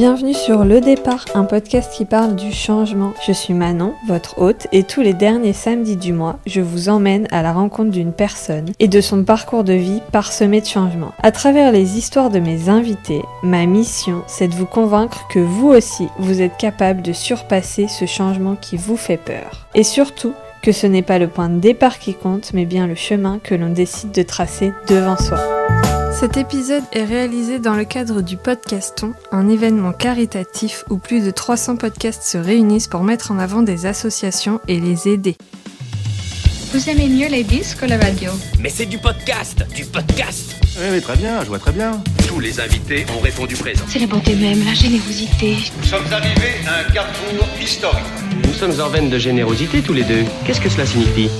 Bienvenue sur Le Départ, un podcast qui parle du changement. Je suis Manon, votre hôte, et tous les derniers samedis du mois, je vous emmène à la rencontre d'une personne et de son parcours de vie parsemé de changements. À travers les histoires de mes invités, ma mission, c'est de vous convaincre que vous aussi, vous êtes capable de surpasser ce changement qui vous fait peur. Et surtout, que ce n'est pas le point de départ qui compte, mais bien le chemin que l'on décide de tracer devant soi. Cet épisode est réalisé dans le cadre du Podcaston, un événement caritatif où plus de 300 podcasts se réunissent pour mettre en avant des associations et les aider. Vous aimez mieux les disques ou la radio? Mais c'est du podcast, du podcast Oui, oui, très bien, je vois très bien. Tous les invités ont répondu présent. C'est la bonté même, la générosité. Nous sommes arrivés à un carrefour historique. Nous sommes en veine de générosité tous les deux. Qu'est-ce que cela signifie?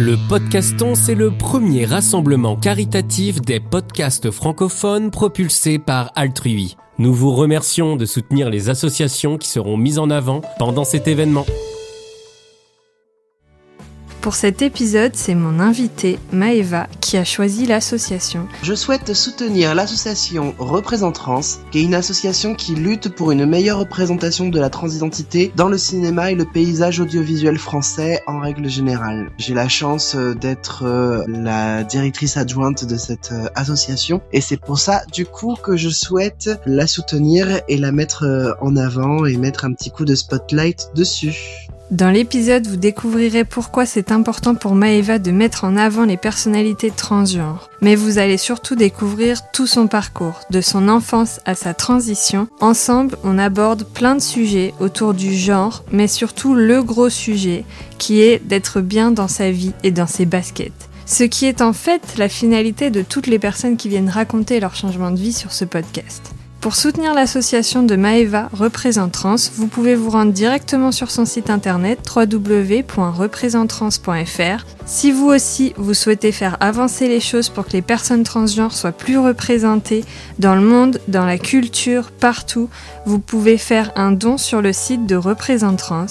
Le Podcaston, c'est le premier rassemblement caritatif des podcasts francophones propulsés par Altrui. Nous vous remercions de soutenir les associations qui seront mises en avant pendant cet événement. Pour cet épisode, c'est mon invité, Maeva, qui a choisi l'association. Je souhaite soutenir l'association Représente Trans, qui est une association qui lutte pour une meilleure représentation de la transidentité dans le cinéma et le paysage audiovisuel français en règle générale. J'ai la chance euh, d'être euh, la directrice adjointe de cette euh, association et c'est pour ça du coup que je souhaite la soutenir et la mettre en avant et mettre un petit coup de spotlight dessus. Dans l'épisode, vous découvrirez pourquoi c'est important pour Maeva de mettre en avant les personnalités transgenres. Mais vous allez surtout découvrir tout son parcours, de son enfance à sa transition. Ensemble, on aborde plein de sujets autour du genre, mais surtout le gros sujet, qui est d'être bien dans sa vie et dans ses baskets. Ce qui est en fait la finalité de toutes les personnes qui viennent raconter leur changement de vie sur ce podcast. Pour soutenir l'association de Maeva Représente Trans, vous pouvez vous rendre directement sur son site internet www.représentetrans.fr. Si vous aussi vous souhaitez faire avancer les choses pour que les personnes transgenres soient plus représentées dans le monde, dans la culture, partout, vous pouvez faire un don sur le site de Représente Trans.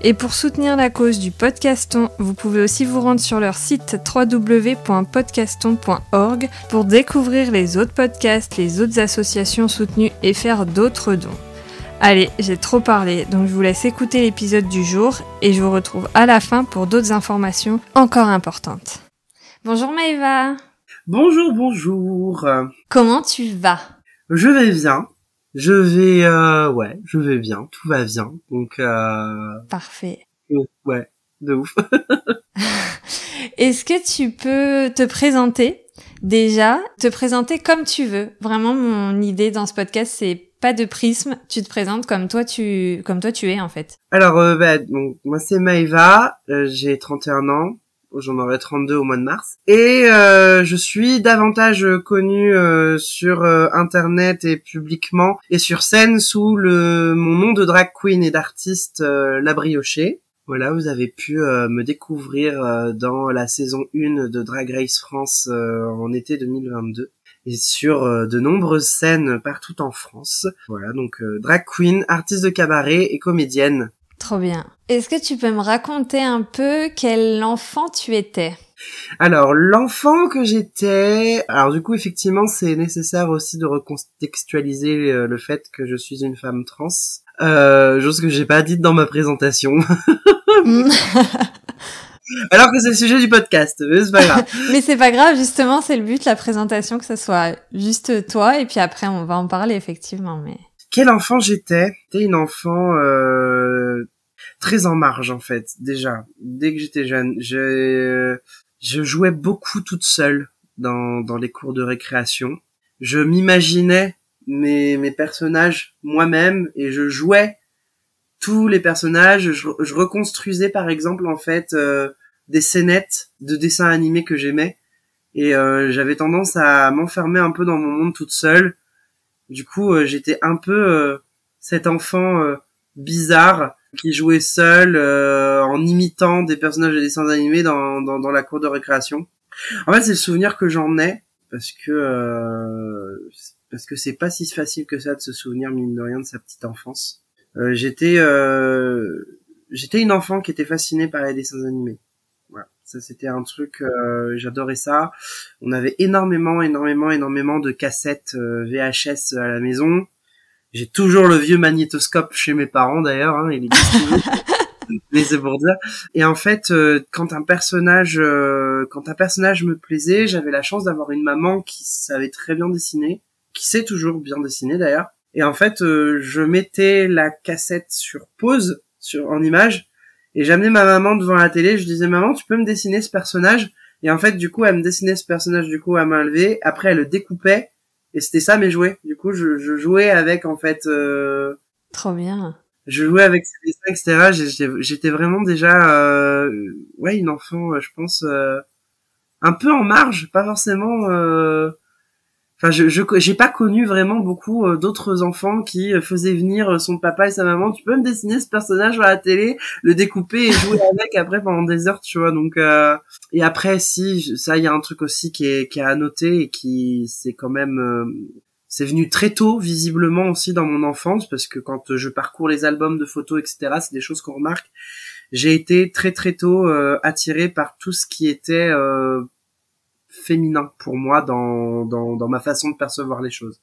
Et pour soutenir la cause du podcaston, vous pouvez aussi vous rendre sur leur site www.podcaston.org pour découvrir les autres podcasts, les autres associations soutenues et faire d'autres dons. Allez, j'ai trop parlé, donc je vous laisse écouter l'épisode du jour et je vous retrouve à la fin pour d'autres informations encore importantes. Bonjour Maëva Bonjour, bonjour. Comment tu vas? Je vais bien. Je vais, euh, ouais, je vais bien. Tout va bien. Donc, euh, Parfait. ouais, de ouf. Est-ce que tu peux te présenter déjà, te présenter comme tu veux Vraiment, mon idée dans ce podcast, c'est pas de prisme. Tu te présentes comme toi, tu, comme toi, tu es en fait. Alors, euh, bah, donc, moi c'est Maëva, euh, j'ai 31 ans, j'en aurai 32 au mois de mars, et euh, je suis davantage connue euh, sur euh, internet et publiquement et sur scène sous le mon nom de drag queen et d'artiste euh, La Briochée. Voilà, vous avez pu euh, me découvrir euh, dans la saison 1 de Drag Race France euh, en été 2022 et sur euh, de nombreuses scènes partout en France. Voilà, donc euh, drag queen, artiste de cabaret et comédienne. Trop bien. Est-ce que tu peux me raconter un peu quel enfant tu étais? Alors, l'enfant que j'étais, alors du coup, effectivement, c'est nécessaire aussi de recontextualiser euh, le fait que je suis une femme trans. Euh, chose que j'ai pas dite dans ma présentation. Alors que c'est le sujet du podcast, mais c'est pas grave. Mais c'est pas grave, justement, c'est le but, la présentation, que ce soit juste toi, et puis après, on va en parler, effectivement, mais... Quel enfant j'étais? J'étais une enfant euh, très en marge, en fait, déjà. Dès que j'étais jeune, je, je jouais beaucoup toute seule dans, dans les cours de récréation. Je m'imaginais mes, mes personnages moi-même et je jouais tous les personnages. Je, je reconstruisais par exemple en fait euh, des scénettes de dessins animés que j'aimais et euh, j'avais tendance à m'enfermer un peu dans mon monde toute seule. Du coup, euh, j'étais un peu euh, cet enfant euh, bizarre qui jouait seul euh, en imitant des personnages de dessins animés dans, dans, dans la cour de récréation. En fait, c'est le souvenir que j'en ai parce que euh, parce que c'est pas si facile que ça de se souvenir mine de rien de sa petite enfance. Euh, j'étais euh, j'étais une enfant qui était fascinée par les dessins animés. Voilà, ça c'était un truc euh, j'adorais ça. On avait énormément énormément énormément de cassettes euh, VHS à la maison. J'ai toujours le vieux magnétoscope chez mes parents d'ailleurs, hein, il est disponible. mais c'est pour dire. Et en fait, euh, quand un personnage, euh, quand un personnage me plaisait, j'avais la chance d'avoir une maman qui savait très bien dessiner, qui sait toujours bien dessiner d'ailleurs. Et en fait, euh, je mettais la cassette sur pause, sur en image, et j'amenais ma maman devant la télé. Je disais maman, tu peux me dessiner ce personnage? Et en fait, du coup, elle me dessinait ce personnage du coup à main levée. Après, elle le découpait, et c'était ça mes jouets. Du coup, je, je jouais avec en fait. Euh, Trop bien. je jouais avec ses dessins, etc. J'étais- J'étais vraiment déjà, euh, ouais, une enfant, euh, je pense, euh, un peu en marge, pas forcément. euh, Enfin, je je j'ai pas connu vraiment beaucoup euh, d'autres enfants qui euh, faisaient venir euh, son papa et sa maman. Tu peux me dessiner ce personnage à la télé, le découper et jouer avec après pendant des heures, tu vois. Donc euh, et après, si ça, il y a un truc aussi qui est qui est à noter et qui c'est quand même euh, c'est venu très tôt, visiblement aussi dans mon enfance, parce que quand je parcours les albums de photos, etc., c'est des choses qu'on remarque. J'ai été très très tôt euh, attiré par tout ce qui était euh, féminin pour moi dans, dans, dans ma façon de percevoir les choses.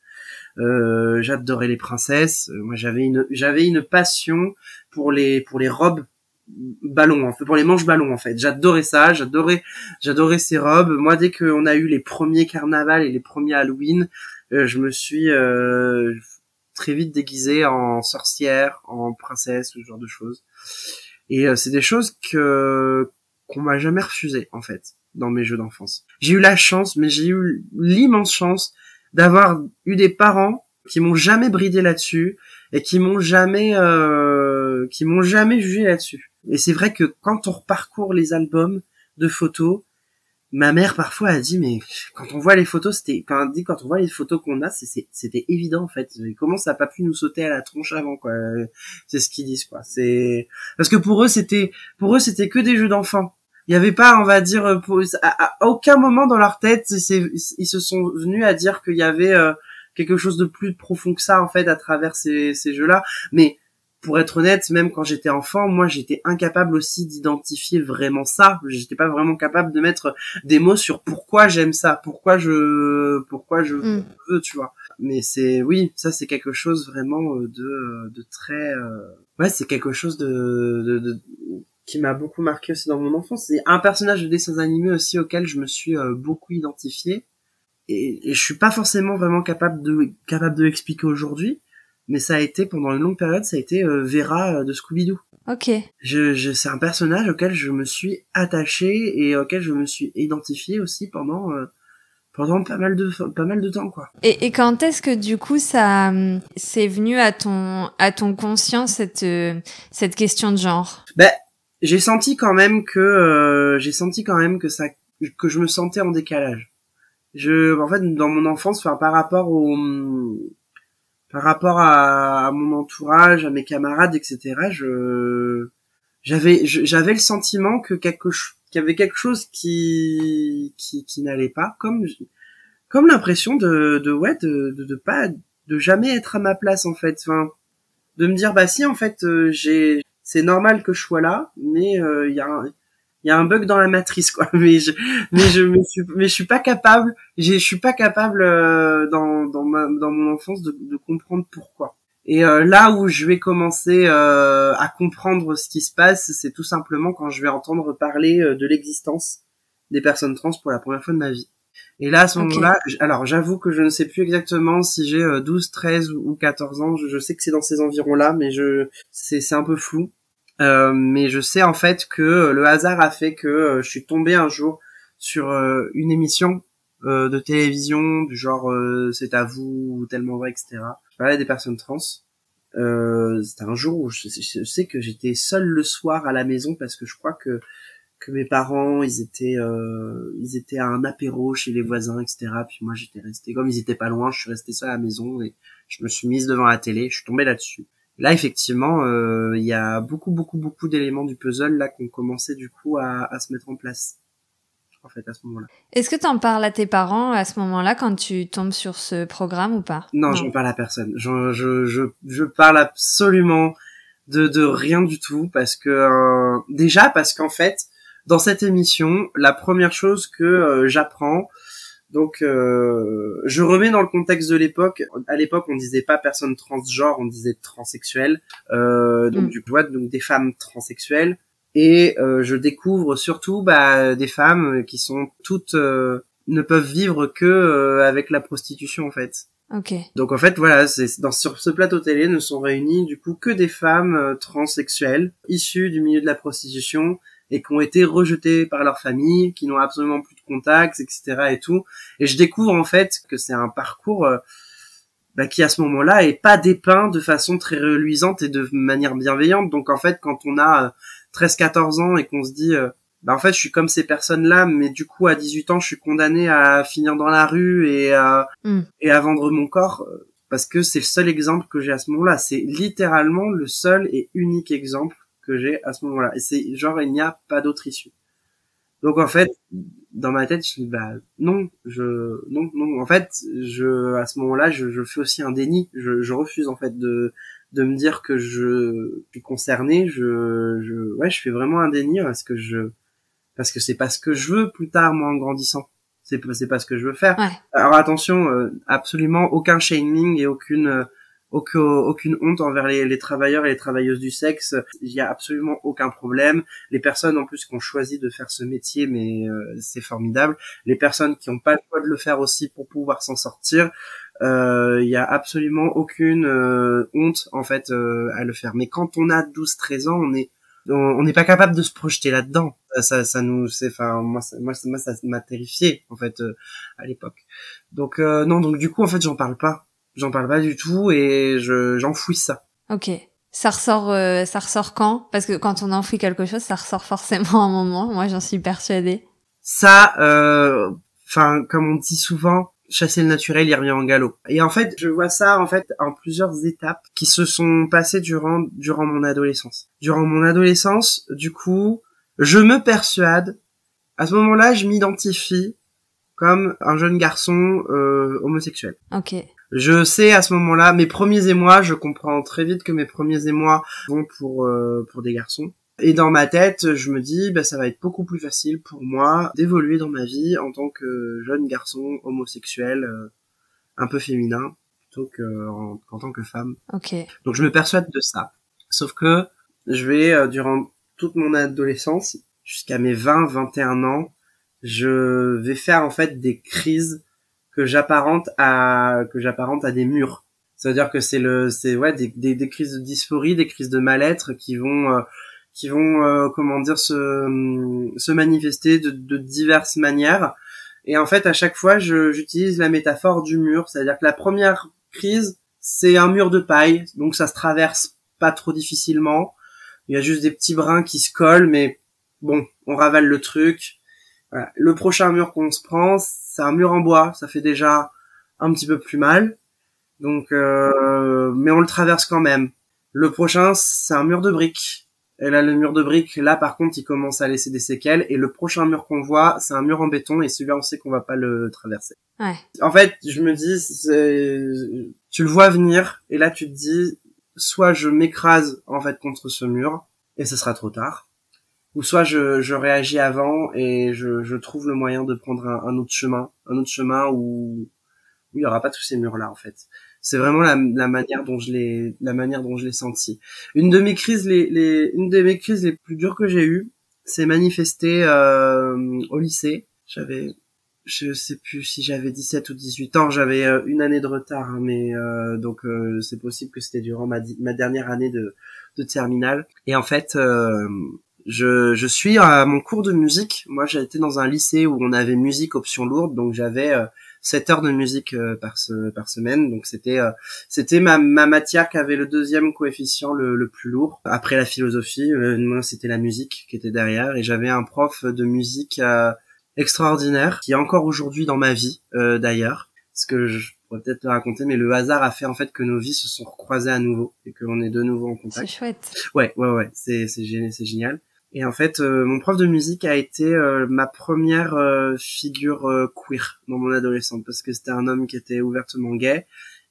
Euh, J'adorais les princesses. Euh, Moi, j'avais une j'avais une passion pour les pour les robes ballons, en fait, pour les manches ballons en fait. J'adorais ça. J'adorais j'adorais ces robes. Moi, dès qu'on a eu les premiers carnavals et les premiers Halloween, euh, je me suis euh, très vite déguisée en sorcière, en princesse, ce genre de choses. Et euh, c'est des choses que qu'on m'a jamais refusé en fait dans mes jeux d'enfance. J'ai eu la chance, mais j'ai eu l'immense chance d'avoir eu des parents qui m'ont jamais bridé là-dessus et qui m'ont jamais euh, qui m'ont jamais jugé là-dessus. Et c'est vrai que quand on reparcourt les albums de photos, ma mère parfois a dit mais quand on voit les photos c'était quand dit quand on voit les photos qu'on a c'était évident en fait comment ça a pas pu nous sauter à la tronche avant quoi c'est ce qu'ils disent quoi c'est parce que pour eux c'était pour eux c'était que des jeux d'enfants il y avait pas on va dire euh, à, aucun moment dans leur tête ils se sont venus à dire qu'il y avait euh, quelque chose de plus profond que ça en fait à travers ces, ces jeux là mais pour être honnête, même quand j'étais enfant, moi j'étais incapable aussi d'identifier vraiment ça. J'étais pas vraiment capable de mettre des mots sur pourquoi j'aime ça, pourquoi je, pourquoi je Mm. veux, tu vois. Mais c'est, oui, ça c'est quelque chose vraiment euh, de, de très, euh, ouais, c'est quelque chose de, de, de- qui m'a beaucoup marqué aussi dans mon enfance. C'est un personnage de dessins animés aussi auquel je me suis euh, beaucoup identifié. Et, et je suis pas forcément vraiment capable de, capable de l'expliquer aujourd'hui. Mais ça a été, pendant une longue période, ça a été euh, Vera euh, de Scooby-Doo. Ok. Je, je, c'est un personnage auquel je me suis attaché et auquel je me suis identifié aussi pendant euh, pendant pas mal de pas mal de temps quoi. Et, et quand est-ce que du coup ça hum, c'est venu à ton à ton conscient cette euh, cette question de genre? Ben j'ai senti quand même que euh, j'ai senti quand même que ça que je me sentais en décalage. Je en fait dans mon enfance enfin par rapport au par rapport à, à mon entourage, à mes camarades etc. je j'avais j'avais le sentiment que quelque qu'il y avait quelque chose qui qui, qui n'allait pas comme comme l'impression de de ouais de, de de pas de jamais être à ma place en fait enfin de me dire bah si en fait euh, j'ai c'est normal que je sois là mais euh, il y a un un bug dans la matrice quoi. Mais je mais je suis mais je suis pas capable je suis pas capable euh, dans dans ma dans mon enfance de, comprendre pourquoi. Et euh, là où je vais commencer à comprendre ce qui se passe c'est tout simplement quand je vais entendre parler de l'existence des personnes trans pour la première fois de ma vie et là à ce moment-là alors j'avoue que je ne sais plus exactement si j'ai euh, 12 13 ou 14 ans je, sais que c'est dans ces environs là mais je c'est c'est un peu flou euh, mais je sais en fait que euh, le hasard a fait que euh, je suis tombé un jour sur euh, une émission euh, de télévision du genre euh, c'est à vous ou tellement vrai etc. Je parlais des personnes trans. Euh, C'était un jour où je, je sais que j'étais seul le soir à la maison parce que je crois que que mes parents ils étaient euh, ils étaient à un apéro chez les voisins etc. Puis moi j'étais resté comme ils étaient pas loin, je suis resté seul à la maison et je me suis mise devant la télé, je suis tombé là-dessus. Là, effectivement, euh, il y a beaucoup, beaucoup, beaucoup d'éléments du puzzle là qui ont commencé du coup à, à se mettre en place. En fait, à ce moment-là. Est-ce que t'en parles à tes parents à ce moment-là quand tu tombes sur ce programme ou pas? Non, j'en parle à personne. Je, je, je, je parle absolument de, de rien du tout parce que euh, déjà parce qu'en fait, dans cette émission, la première chose que euh, j'apprends, Donc, euh, je remets dans le contexte de l'époque. À l'époque, on disait pas personne transgenre, on disait transsexuel. Euh, donc, Mm. du coup, donc des femmes transsexuelles. Et euh, je découvre surtout bah, des femmes qui sont toutes euh, ne peuvent vivre que euh, avec la prostitution en fait. Ok. Donc en fait voilà, c'est dans sur ce plateau télé ne sont réunies du coup que des femmes euh, transsexuelles issues du milieu de la prostitution et qui ont été rejetées par leur famille, qui n'ont absolument plus de contacts, etc. et tout. Et je découvre en fait que c'est un parcours euh, bah, qui à ce moment-là est pas dépeint de façon très reluisante et de manière bienveillante. Donc en fait quand on a euh, 13-14 ans et qu'on se dit euh, bah en fait je suis comme ces personnes-là, mais du coup à 18 ans je suis condamné à finir dans la rue et à Mm. et à vendre mon corps euh, parce que c'est le seul exemple que j'ai à ce moment-là. C'est littéralement le seul et unique exemple que j'ai à ce moment-là. Et c'est genre il n'y a pas d'autre issue. Donc en fait, dans ma tête, je dis bah non, je non non. En fait, je à ce moment-là, je, je fais aussi un déni. Je, je refuse en fait de de me dire que je suis concerné. Je je ouais, je fais vraiment un déni parce que je parce que c'est pas ce que je veux plus tard moi en grandissant. C'est pas c'est pas ce que je veux faire. Ouais. Alors attention, euh, absolument aucun shaming et aucune euh, aucun- aucune honte envers les, travailleurs et les travailleuses du sexe. Il y a absolument aucun problème. Les personnes en plus qui ont choisi de faire ce métier, mais euh, c'est formidable. Les personnes qui n'ont pas le choix de le faire aussi pour pouvoir s'en sortir, euh, il y a absolument aucune euh, honte en fait euh, à le faire. Mais quand on a 12-13 ans, on est on n'est pas capable de se projeter là-dedans. Ça, ça, ça nous, c'est, enfin, moi, ça, moi, ça m'a terrifié en fait euh, à l'époque. Donc euh, non, donc du coup en fait j'en parle pas, j'en parle pas du tout et je j'enfouis ça. Ok. Ça ressort, euh, ça ressort quand? Parce que quand on enfouit quelque chose, ça ressort forcément à un moment. Moi, j'en suis persuadée. Ça, euh, enfin comme on dit souvent, chasser le naturel, il revient en galop. Et en fait, je vois ça en fait en plusieurs étapes qui se sont passées durant durant mon adolescence. Durant mon adolescence, du coup, je me persuade, à ce moment-là, je m'identifie comme un jeune garçon euh, homosexuel. Ok. Je sais à ce moment-là, mes premiers émois, je comprends très vite que mes premiers émois vont pour euh, pour des garçons. Et dans ma tête, je me dis, bah, ça va être beaucoup plus facile pour moi d'évoluer dans ma vie en tant que jeune garçon homosexuel, euh, un peu féminin, plutôt que en, qu'en tant que femme. Ok. Donc je me persuade de ça. Sauf que je vais, euh, durant toute mon adolescence, jusqu'à mes 20, 21 ans, je vais faire en fait des crises que j'apparente à que j'apparente à des murs. C'est-à-dire que c'est le c'est ouais des, des, des crises de dysphorie, des crises de mal-être qui vont euh, qui vont euh, comment dire se se manifester de, de diverses manières. Et en fait, à chaque fois, j'utilise la métaphore du mur, c'est-à-dire que la première crise, c'est un mur de paille, donc ça se traverse pas trop difficilement. Il y a juste des petits brins qui se collent, mais bon, on ravale le truc. Voilà. Le prochain mur qu'on se prend, c'est un mur en bois, ça fait déjà un petit peu plus mal. Donc, euh, mais on le traverse quand même. Le prochain, c'est un mur de briques. Et là, le mur de briques, là, par contre, il commence à laisser des séquelles. Et le prochain mur qu'on voit, c'est un mur en béton. Et celui-là, on sait qu'on va pas le traverser. Ouais. En fait, je me dis, tu le vois venir. Et là, tu te dis, soit je m'écrase, en fait, contre ce mur. Et ce sera trop tard. Ou soit je, je réagis avant et je, je trouve le moyen de prendre un, un autre chemin. Un autre chemin où, où il y aura pas tous ces murs-là, en fait. C'est vraiment la, la manière dont je l'ai, la manière dont je l'ai senti. Une de mes crises, les, les, une de mes crises les plus dures que j'ai eues, s'est manifestée euh, au lycée. J'avais, je sais plus si j'avais 17 ou 18 ans. J'avais euh, une année de retard, hein, mais euh, donc euh, c'est possible que c'était durant ma, ma dernière année de, de terminale. Et en fait, euh, je, je suis à mon cours de musique. Moi, j'ai été dans un lycée où on avait musique option lourde, donc j'avais euh, 7 heures de musique euh, par, se- par semaine. Donc c'était euh, c'était ma, ma matière qui avait le deuxième coefficient le, le plus lourd. Après la philosophie, euh, moi c'était la musique qui était derrière. Et j'avais un prof de musique euh, extraordinaire qui est encore aujourd'hui dans ma vie euh, d'ailleurs. Ce que je pourrais peut-être te raconter, mais le hasard a fait en fait que nos vies se sont recroisées à nouveau et qu'on est de nouveau en contact. C'est chouette. Ouais, ouais, ouais, c'est c'est génial, c'est génial. Et en fait, euh, mon prof de musique a été euh, ma première euh, figure euh, queer dans mon adolescence parce que c'était un homme qui était ouvertement gay,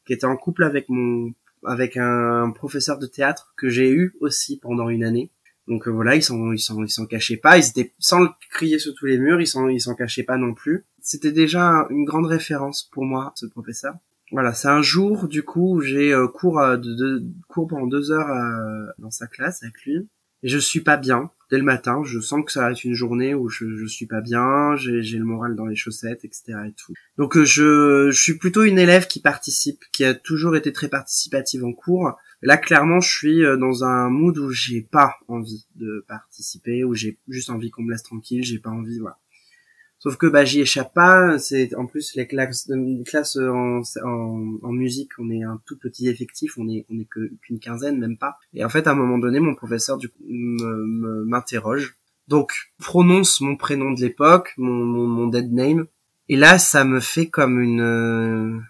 qui était en couple avec mon avec un professeur de théâtre que j'ai eu aussi pendant une année. Donc euh, voilà, ils s'en ils s'en ils s'en cachaient pas, ils étaient sans le crier sur tous les murs, ils s'en ils s'en cachaient pas non plus. c'était déjà une grande référence pour moi, ce professeur. Voilà, c'est un jour du coup où j'ai euh, cours de, de, cours pendant deux heures dans sa classe avec lui et je suis pas bien dès le matin. Je sens que ça va être une journée où je, je suis pas bien, j'ai, le moral dans les chaussettes, etc. et tout. Donc je, je suis plutôt une élève qui participe, qui a toujours été très participative en cours. Là, clairement, je suis dans un mood où j'ai pas envie de participer, où j'ai juste envie qu'on me laisse tranquille, j'ai pas envie, voilà. Sauf que bah j'y échappe pas. C'est en plus les classes, les classes en, en, en, musique, on est un tout petit effectif, on est on est qu'une quinzaine, même pas. Et en fait, à un moment donné, mon professeur du m'interroge. Donc prononce mon prénom de l'époque, mon, mon, mon dead name. Et là, ça me fait comme une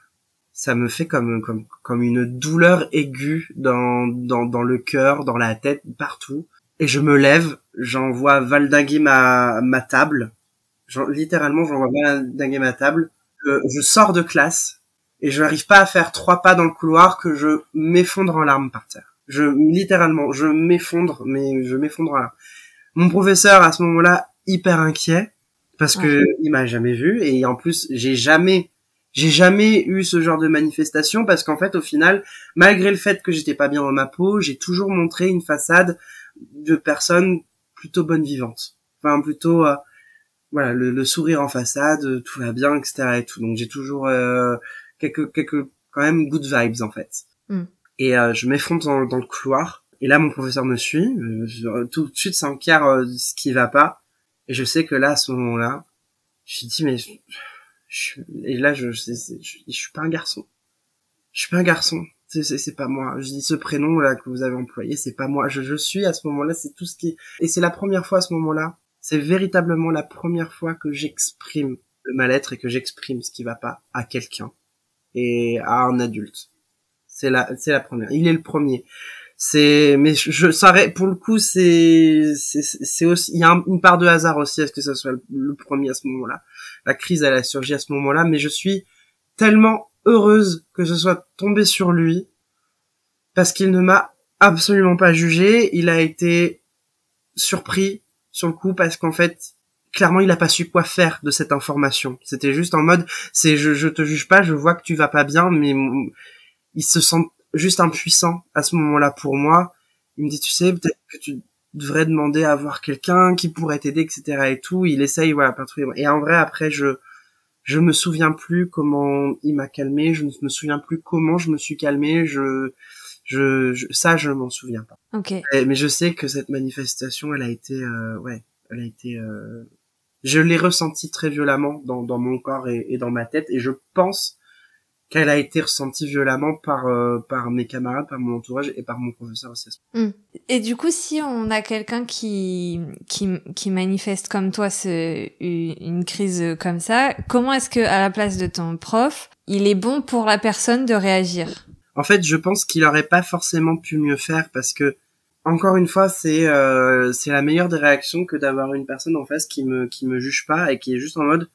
ça me fait comme comme comme une douleur aiguë dans dans dans le cœur, dans la tête, partout. Et je me lève, j'envoie valdinguer ma ma table littéralement, j'en vois bien dinguer ma table. je sors de classe et je n'arrive pas à faire trois pas dans le couloir que je m'effondre en larmes par terre. Je littéralement, je m'effondre, mais je m'effondre en larmes. Mon professeur à ce moment-là hyper inquiet parce que il m'a jamais vu et en plus j'ai jamais j'ai jamais eu ce genre de manifestation parce qu'en fait au final malgré le fait que j'étais pas bien dans ma peau j'ai toujours montré une façade de personne plutôt bonne vivante enfin plutôt euh, voilà le, le, sourire en façade tout va bien etc et tout. Donc j'ai toujours euh, quelques quelques quand même good vibes en fait. Mm. et euh, je m'effondre dans, dans, le couloir. Et là mon professeur me suit. Euh, tout de suite s'enquiert euh, ce qui va pas. Et je sais que là à ce moment là je dis mais je, et là je, je, je, je suis pas un garçon. Je suis pas un garçon. C'est pas moi. Je dis ce prénom là que vous avez employé, c'est pas moi. Je, je suis à ce moment-là, c'est tout ce qui et c'est la première fois à ce moment-là c'est véritablement la première fois que j'exprime le mal-être et que j'exprime ce qui va pas à quelqu'un et à un adulte. C'est la, c'est la première. Il est le premier. C'est, mais je, je pour le coup, c'est, c'est, aussi, il y a une part de hasard aussi à ce que ce soit le, premier à ce moment-là. La crise, elle a surgi à ce moment-là, mais je suis tellement heureuse que ce soit tombé sur lui parce qu'il ne m'a absolument pas jugé. Il a été surpris, sur le coup parce qu'en fait clairement il a pas su quoi faire de cette information. C'était juste en mode c'est je, je te juge pas je vois que tu vas pas bien mais il se sent juste impuissant à ce moment-là pour moi. Il me dit tu sais peut-être que tu devrais demander à voir quelqu'un qui pourrait t'aider etc et tout. Il essaye voilà pas trop et en vrai après je je me souviens plus comment il m'a calmé je ne me souviens plus comment je me suis calmé je je, ça, je m'en souviens pas. Ok. mais je sais que cette manifestation, elle a été, euh, ouais, elle a été, euh, je l'ai ressentie très violemment dans, dans mon corps et, et, dans ma tête, et je pense qu'elle a été ressentie violemment par euh, par mes camarades, par mon entourage et par mon professeur aussi. Hmm. Et du coup, si on a quelqu'un qui qui qui manifeste comme toi ce, une crise comme ça, comment est-ce que à la place de ton prof, il est bon pour la personne de réagir? En fait, je pense qu'il aurait pas forcément pu mieux faire parce que encore une fois, c'est euh, c'est la meilleure des réactions que d'avoir une personne en face qui me qui me juge pas et qui est juste en mode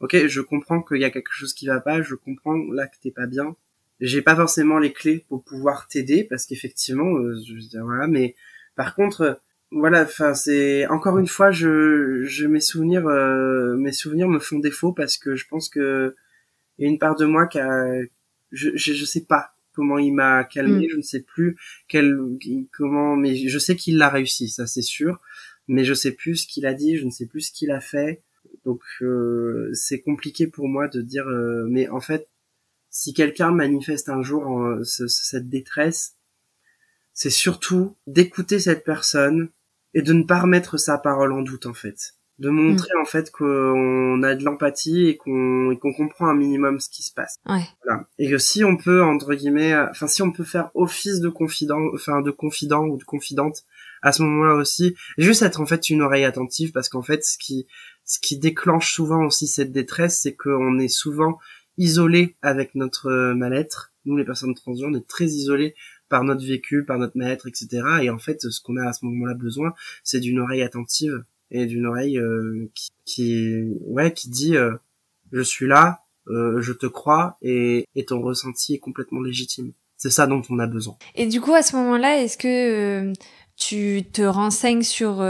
OK, je comprends qu'il y a quelque chose qui va pas, je comprends là que t'es pas bien. J'ai pas forcément les clés pour pouvoir t'aider parce qu'effectivement, euh, je veux dire voilà, mais par contre voilà, enfin c'est encore une fois je je mes souvenirs euh, mes souvenirs me font défaut parce que je pense que il y a une part de moi qui a je, je, je sais pas comment il m'a calmé, mm. je ne sais plus quel, comment, mais je sais qu'il l'a réussi, ça c'est sûr, mais je sais plus ce qu'il a dit, je ne sais plus ce qu'il a fait, donc euh, c'est compliqué pour moi de dire, euh, mais en fait, si quelqu'un manifeste un jour cette détresse, c'est surtout d'écouter cette personne et de ne pas remettre sa parole en doute en fait de montrer mm. en fait qu'on a de l'empathie et qu'on qu'on comprend un minimum ce qui se passe. Ouais. Voilà. Et que si on peut entre guillemets, enfin si on peut faire office de confident, enfin de confident ou de confidente à ce moment-là aussi, juste être en fait une oreille attentive parce qu'en fait ce qui ce qui déclenche souvent aussi cette détresse, c'est qu'on est souvent isolé avec notre mal-être. Nous les personnes transgenres, on est très isolés par notre vécu, par notre mal-être, etc. Et en fait, ce qu'on a à ce moment-là besoin, c'est d'une oreille attentive et d'une oreille euh, qui, qui, ouais qui dit euh, je suis là euh, je te crois et, et ton ressenti est complètement légitime. C'est ça dont on a besoin. Et du coup à ce moment-là est-ce que tu te renseignes sur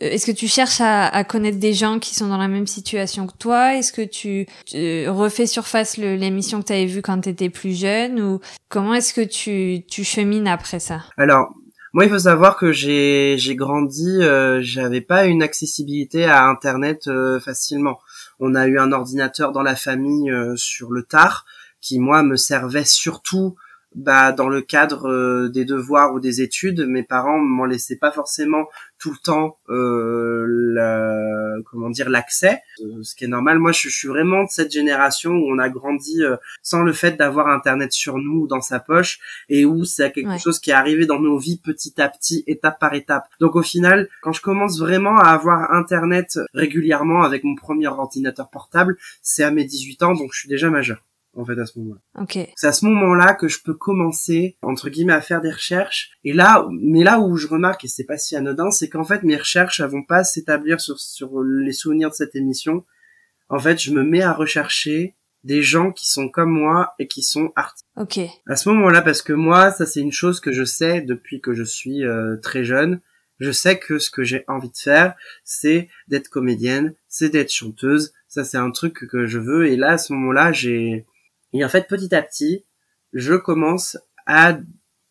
est-ce que tu cherches à, à, connaître des gens qui sont dans la même situation que toi? Est-ce que tu, tu, refais surface l'émission que tu avais vue quand tu étais plus jeune? Ou comment est-ce que tu, tu chemines après ça? Alors, moi, il faut savoir que j'ai j'ai grandi, euh, j'avais pas une accessibilité à Internet euh, facilement. On a eu un ordinateur dans la famille euh, sur le tard qui moi me servait surtout bah dans le cadre euh, des devoirs ou des études, mes parents m'en laissaient pas forcément tout le temps euh, la, comment dire l'accès, euh, ce qui est normal. Moi, je, suis vraiment de cette génération où on a grandi euh, sans le fait d'avoir internet sur nous dans sa poche et où c'est quelque chose qui est arrivé dans nos vies petit à petit, étape par étape. Donc au final, quand je commence vraiment à avoir internet régulièrement avec mon premier ordinateur portable, c'est à mes 18 ans, donc je suis déjà majeur en fait à ce moment-là. Ok. C'est à ce moment-là que je peux commencer entre guillemets à faire des recherches. Et là, mais là où je remarque et c'est pas si anodin, c'est qu'en fait mes recherches elles vont pas s'établir sur sur les souvenirs de cette émission. En fait, je me mets à rechercher des gens qui sont comme moi et qui sont artistes. Ok. À ce moment-là, parce que moi, ça c'est une chose que je sais depuis que je suis euh, très jeune. Je sais que ce que j'ai envie de faire, c'est d'être comédienne, c'est d'être chanteuse. Ça, c'est un truc que je veux. Et là, à ce moment-là, j'ai et en fait, petit à petit, je commence à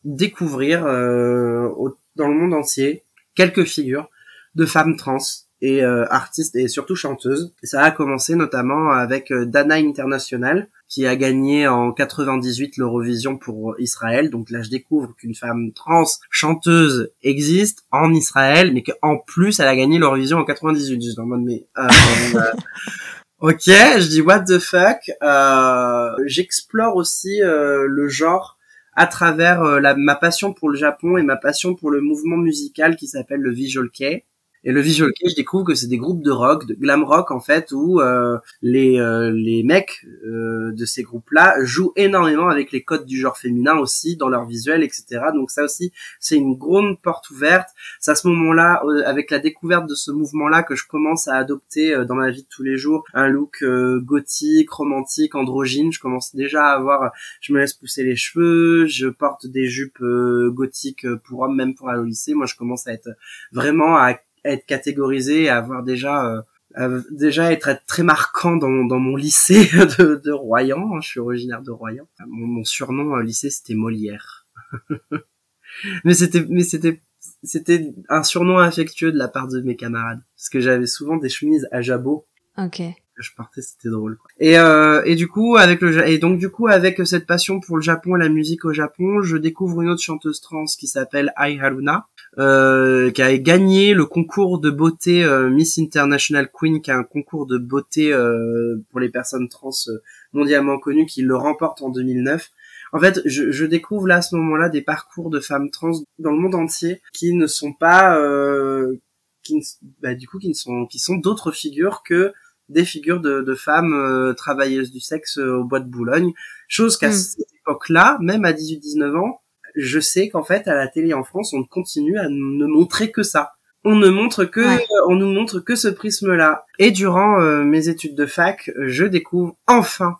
découvrir euh, dans le monde entier quelques figures de femmes trans et euh, artistes et surtout chanteuses. Et ça a commencé notamment avec euh, Dana International qui a gagné en 98 l'Eurovision pour Israël. Donc là, je découvre qu'une femme trans chanteuse existe en Israël, mais qu'en plus, elle a gagné l'Eurovision en 98. Juste en mode, mais euh, Ok, je dis what the fuck. Euh, J'explore aussi euh, le genre à travers euh, la, ma passion pour le Japon et ma passion pour le mouvement musical qui s'appelle le visual kei. Et le visual kei, je découvre que c'est des groupes de rock, de glam rock en fait, où euh, les euh, les mecs euh, de ces groupes-là jouent énormément avec les codes du genre féminin aussi dans leur visuel, etc. Donc ça aussi, c'est une grande porte ouverte. C'est à ce moment-là, avec la découverte de ce mouvement-là, que je commence à adopter dans ma vie de tous les jours un look gothique, romantique, androgyne. Je commence déjà à avoir, je me laisse pousser les cheveux, je porte des jupes gothiques pour hommes, même pour aller au lycée. Moi, je commence à être vraiment à être catégorisé, à avoir déjà euh, déjà être très marquant dans, dans mon lycée de, de Royan. Hein, je suis originaire de Royan. Mon, mon surnom au lycée c'était Molière. mais c'était mais c'était c'était un surnom affectueux de la part de mes camarades parce que j'avais souvent des chemises à jabot. Ok je partais, c'était drôle. Quoi. Et euh, et du coup avec le et donc du coup avec cette passion pour le Japon et la musique au Japon, je découvre une autre chanteuse trans qui s'appelle Ai Haruna, euh, qui a gagné le concours de beauté euh, Miss International Queen, qui est un concours de beauté euh, pour les personnes trans euh, mondialement connues, qui le remporte en 2009. En fait, je, je, découvre là à ce moment-là des parcours de femmes trans dans le monde entier qui ne sont pas, euh, qui bah, du coup, qui ne sont, qui sont d'autres figures que des figures de, de femmes euh, travailleuses du sexe euh, au bois de Boulogne. Chose qu'à mm. cette époque-là, même à 18-19 ans, je sais qu'en fait, à la télé en France, on continue à ne montrer que ça. On ne montre que, on nous montre que ce prisme-là. Et durant euh, mes études de fac, je découvre enfin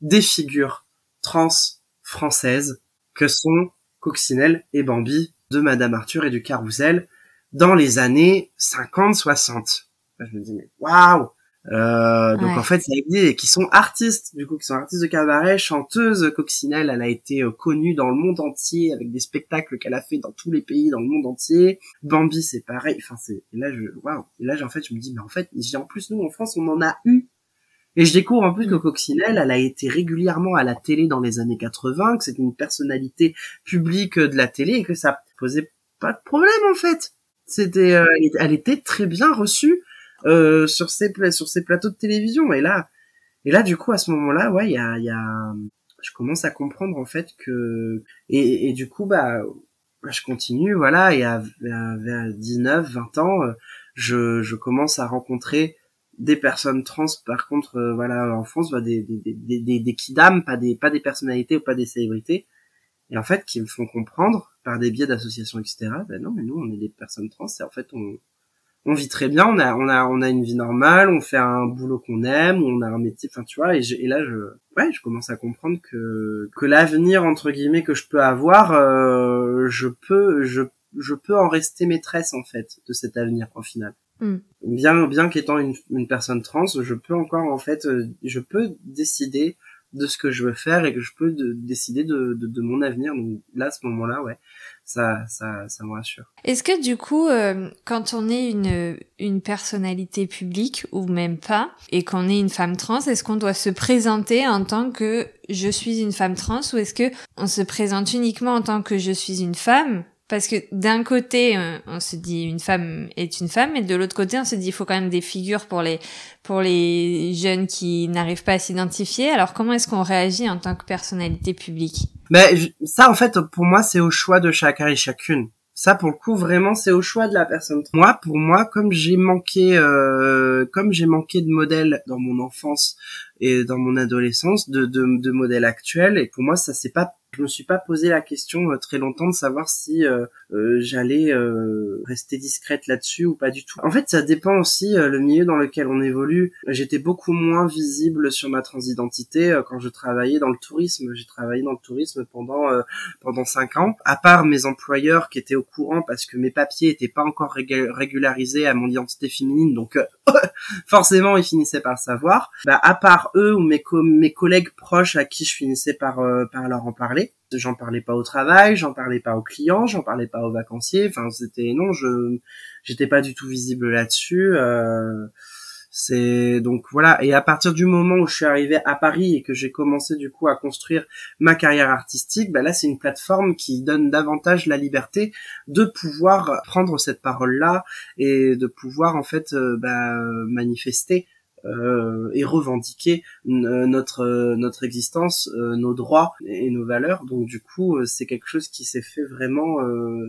des figures trans françaises que sont Coccinelle et Bambi de Madame Arthur et du Carrousel dans les années 50-60. Je me dis mais waouh euh, donc en fait, il y a qui sont artistes, du coup, qui sont artistes de cabaret, chanteuses. Coccinelle, elle a été euh, connue dans le monde entier avec des spectacles qu'elle a fait dans tous les pays, dans le monde entier. Bambi, c'est pareil. Enfin, c'est et là, je waouh. Et là, en fait, je me dis, mais en fait, en plus nous en France, on en a eu. Et je découvre en plus que Coccinelle, elle a été régulièrement à la télé dans les années 80, que c'est une personnalité publique de la télé et que ça posait pas de problème en fait. C'était, euh, elle était très bien reçue euh, sur ces sur ces plateaux de télévision. Et là et là du coup à ce moment-là ouais il y a y a je commence à comprendre en fait que et, et du coup bah, bah je continue voilà et à, vers 19 20 ans euh, je je commence à rencontrer des personnes trans par contre euh, voilà en France bah, des des des des, des kidam pas des pas des personnalités ou pas des célébrités. Et en fait qui me font comprendre par des biais d'associations etc ben non mais nous on est des personnes trans et en fait on on vit très bien, on a, on a, on a une vie normale, on fait un boulot qu'on aime, on a un métier, enfin tu vois, et, et, là je, ouais, je commence à comprendre que que l'avenir entre guillemets que je peux avoir, euh, je peux, je je peux en rester maîtresse en fait de cet avenir au final. Mm. Bien, bien qu'étant une, une personne trans, je peux encore en fait, euh, je peux décider de ce que je veux faire et que je peux de- décider de, de, de mon avenir. Donc là, à ce moment-là, ouais, ça, ça, ça me rassure. Est-ce que du coup, euh, quand on est une, une personnalité publique ou même pas, et qu'on est une femme trans, est-ce qu'on doit se présenter en tant que je suis une femme trans ou est-ce que on se présente uniquement en tant que je suis une femme parce que d'un côté, euh, on se dit une femme est une femme, et de l'autre côté, on se dit il faut quand même des figures pour les pour les jeunes qui n'arrivent pas à s'identifier. Alors comment est-ce qu'on réagit en tant que personnalité publique? Je- ça, en fait, pour moi, c'est au choix de chacun et chacune. Ça, pour le coup, vraiment, c'est au choix de la personne. Moi, pour moi, comme j'ai manqué, euh, comme j'ai manqué de modèles dans mon enfance et dans mon adolescence, de, de, de modèles actuels, et pour moi, ça c'est pas, je me suis pas posé la question euh, très longtemps de savoir si euh, euh, j'allais euh, rester discrète là-dessus ou pas du tout. En fait, ça dépend aussi euh, le milieu dans lequel on évolue. J'étais beaucoup moins visible sur ma transidentité euh, quand je travaillais dans le tourisme. J'ai travaillé dans le tourisme pendant pendant cinq ans. À part mes employeurs qui étaient au courant parce que mes papiers étaient pas encore régul- régularisés à mon identité féminine, donc forcément ils finissaient par le savoir. Bah, à part eux ou mes co- mes collègues proches à qui je finissais par par leur en parler. J'en parlais pas au travail, j'en parlais pas aux clients, j'en parlais pas aux vacanciers. Enfin, c'était non, je j'étais pas du tout visible là-dessus. Euh, c'est donc voilà. Et à partir du moment où je suis arrivé à Paris et que j'ai commencé du coup à construire ma carrière artistique, bah là c'est une plateforme qui donne davantage la liberté de pouvoir prendre cette parole-là et de pouvoir en fait euh, bah, manifester euh, et revendiquer euh, notre euh, notre existence, nos droits et nos valeurs. Donc du coup, c'est quelque chose qui s'est fait vraiment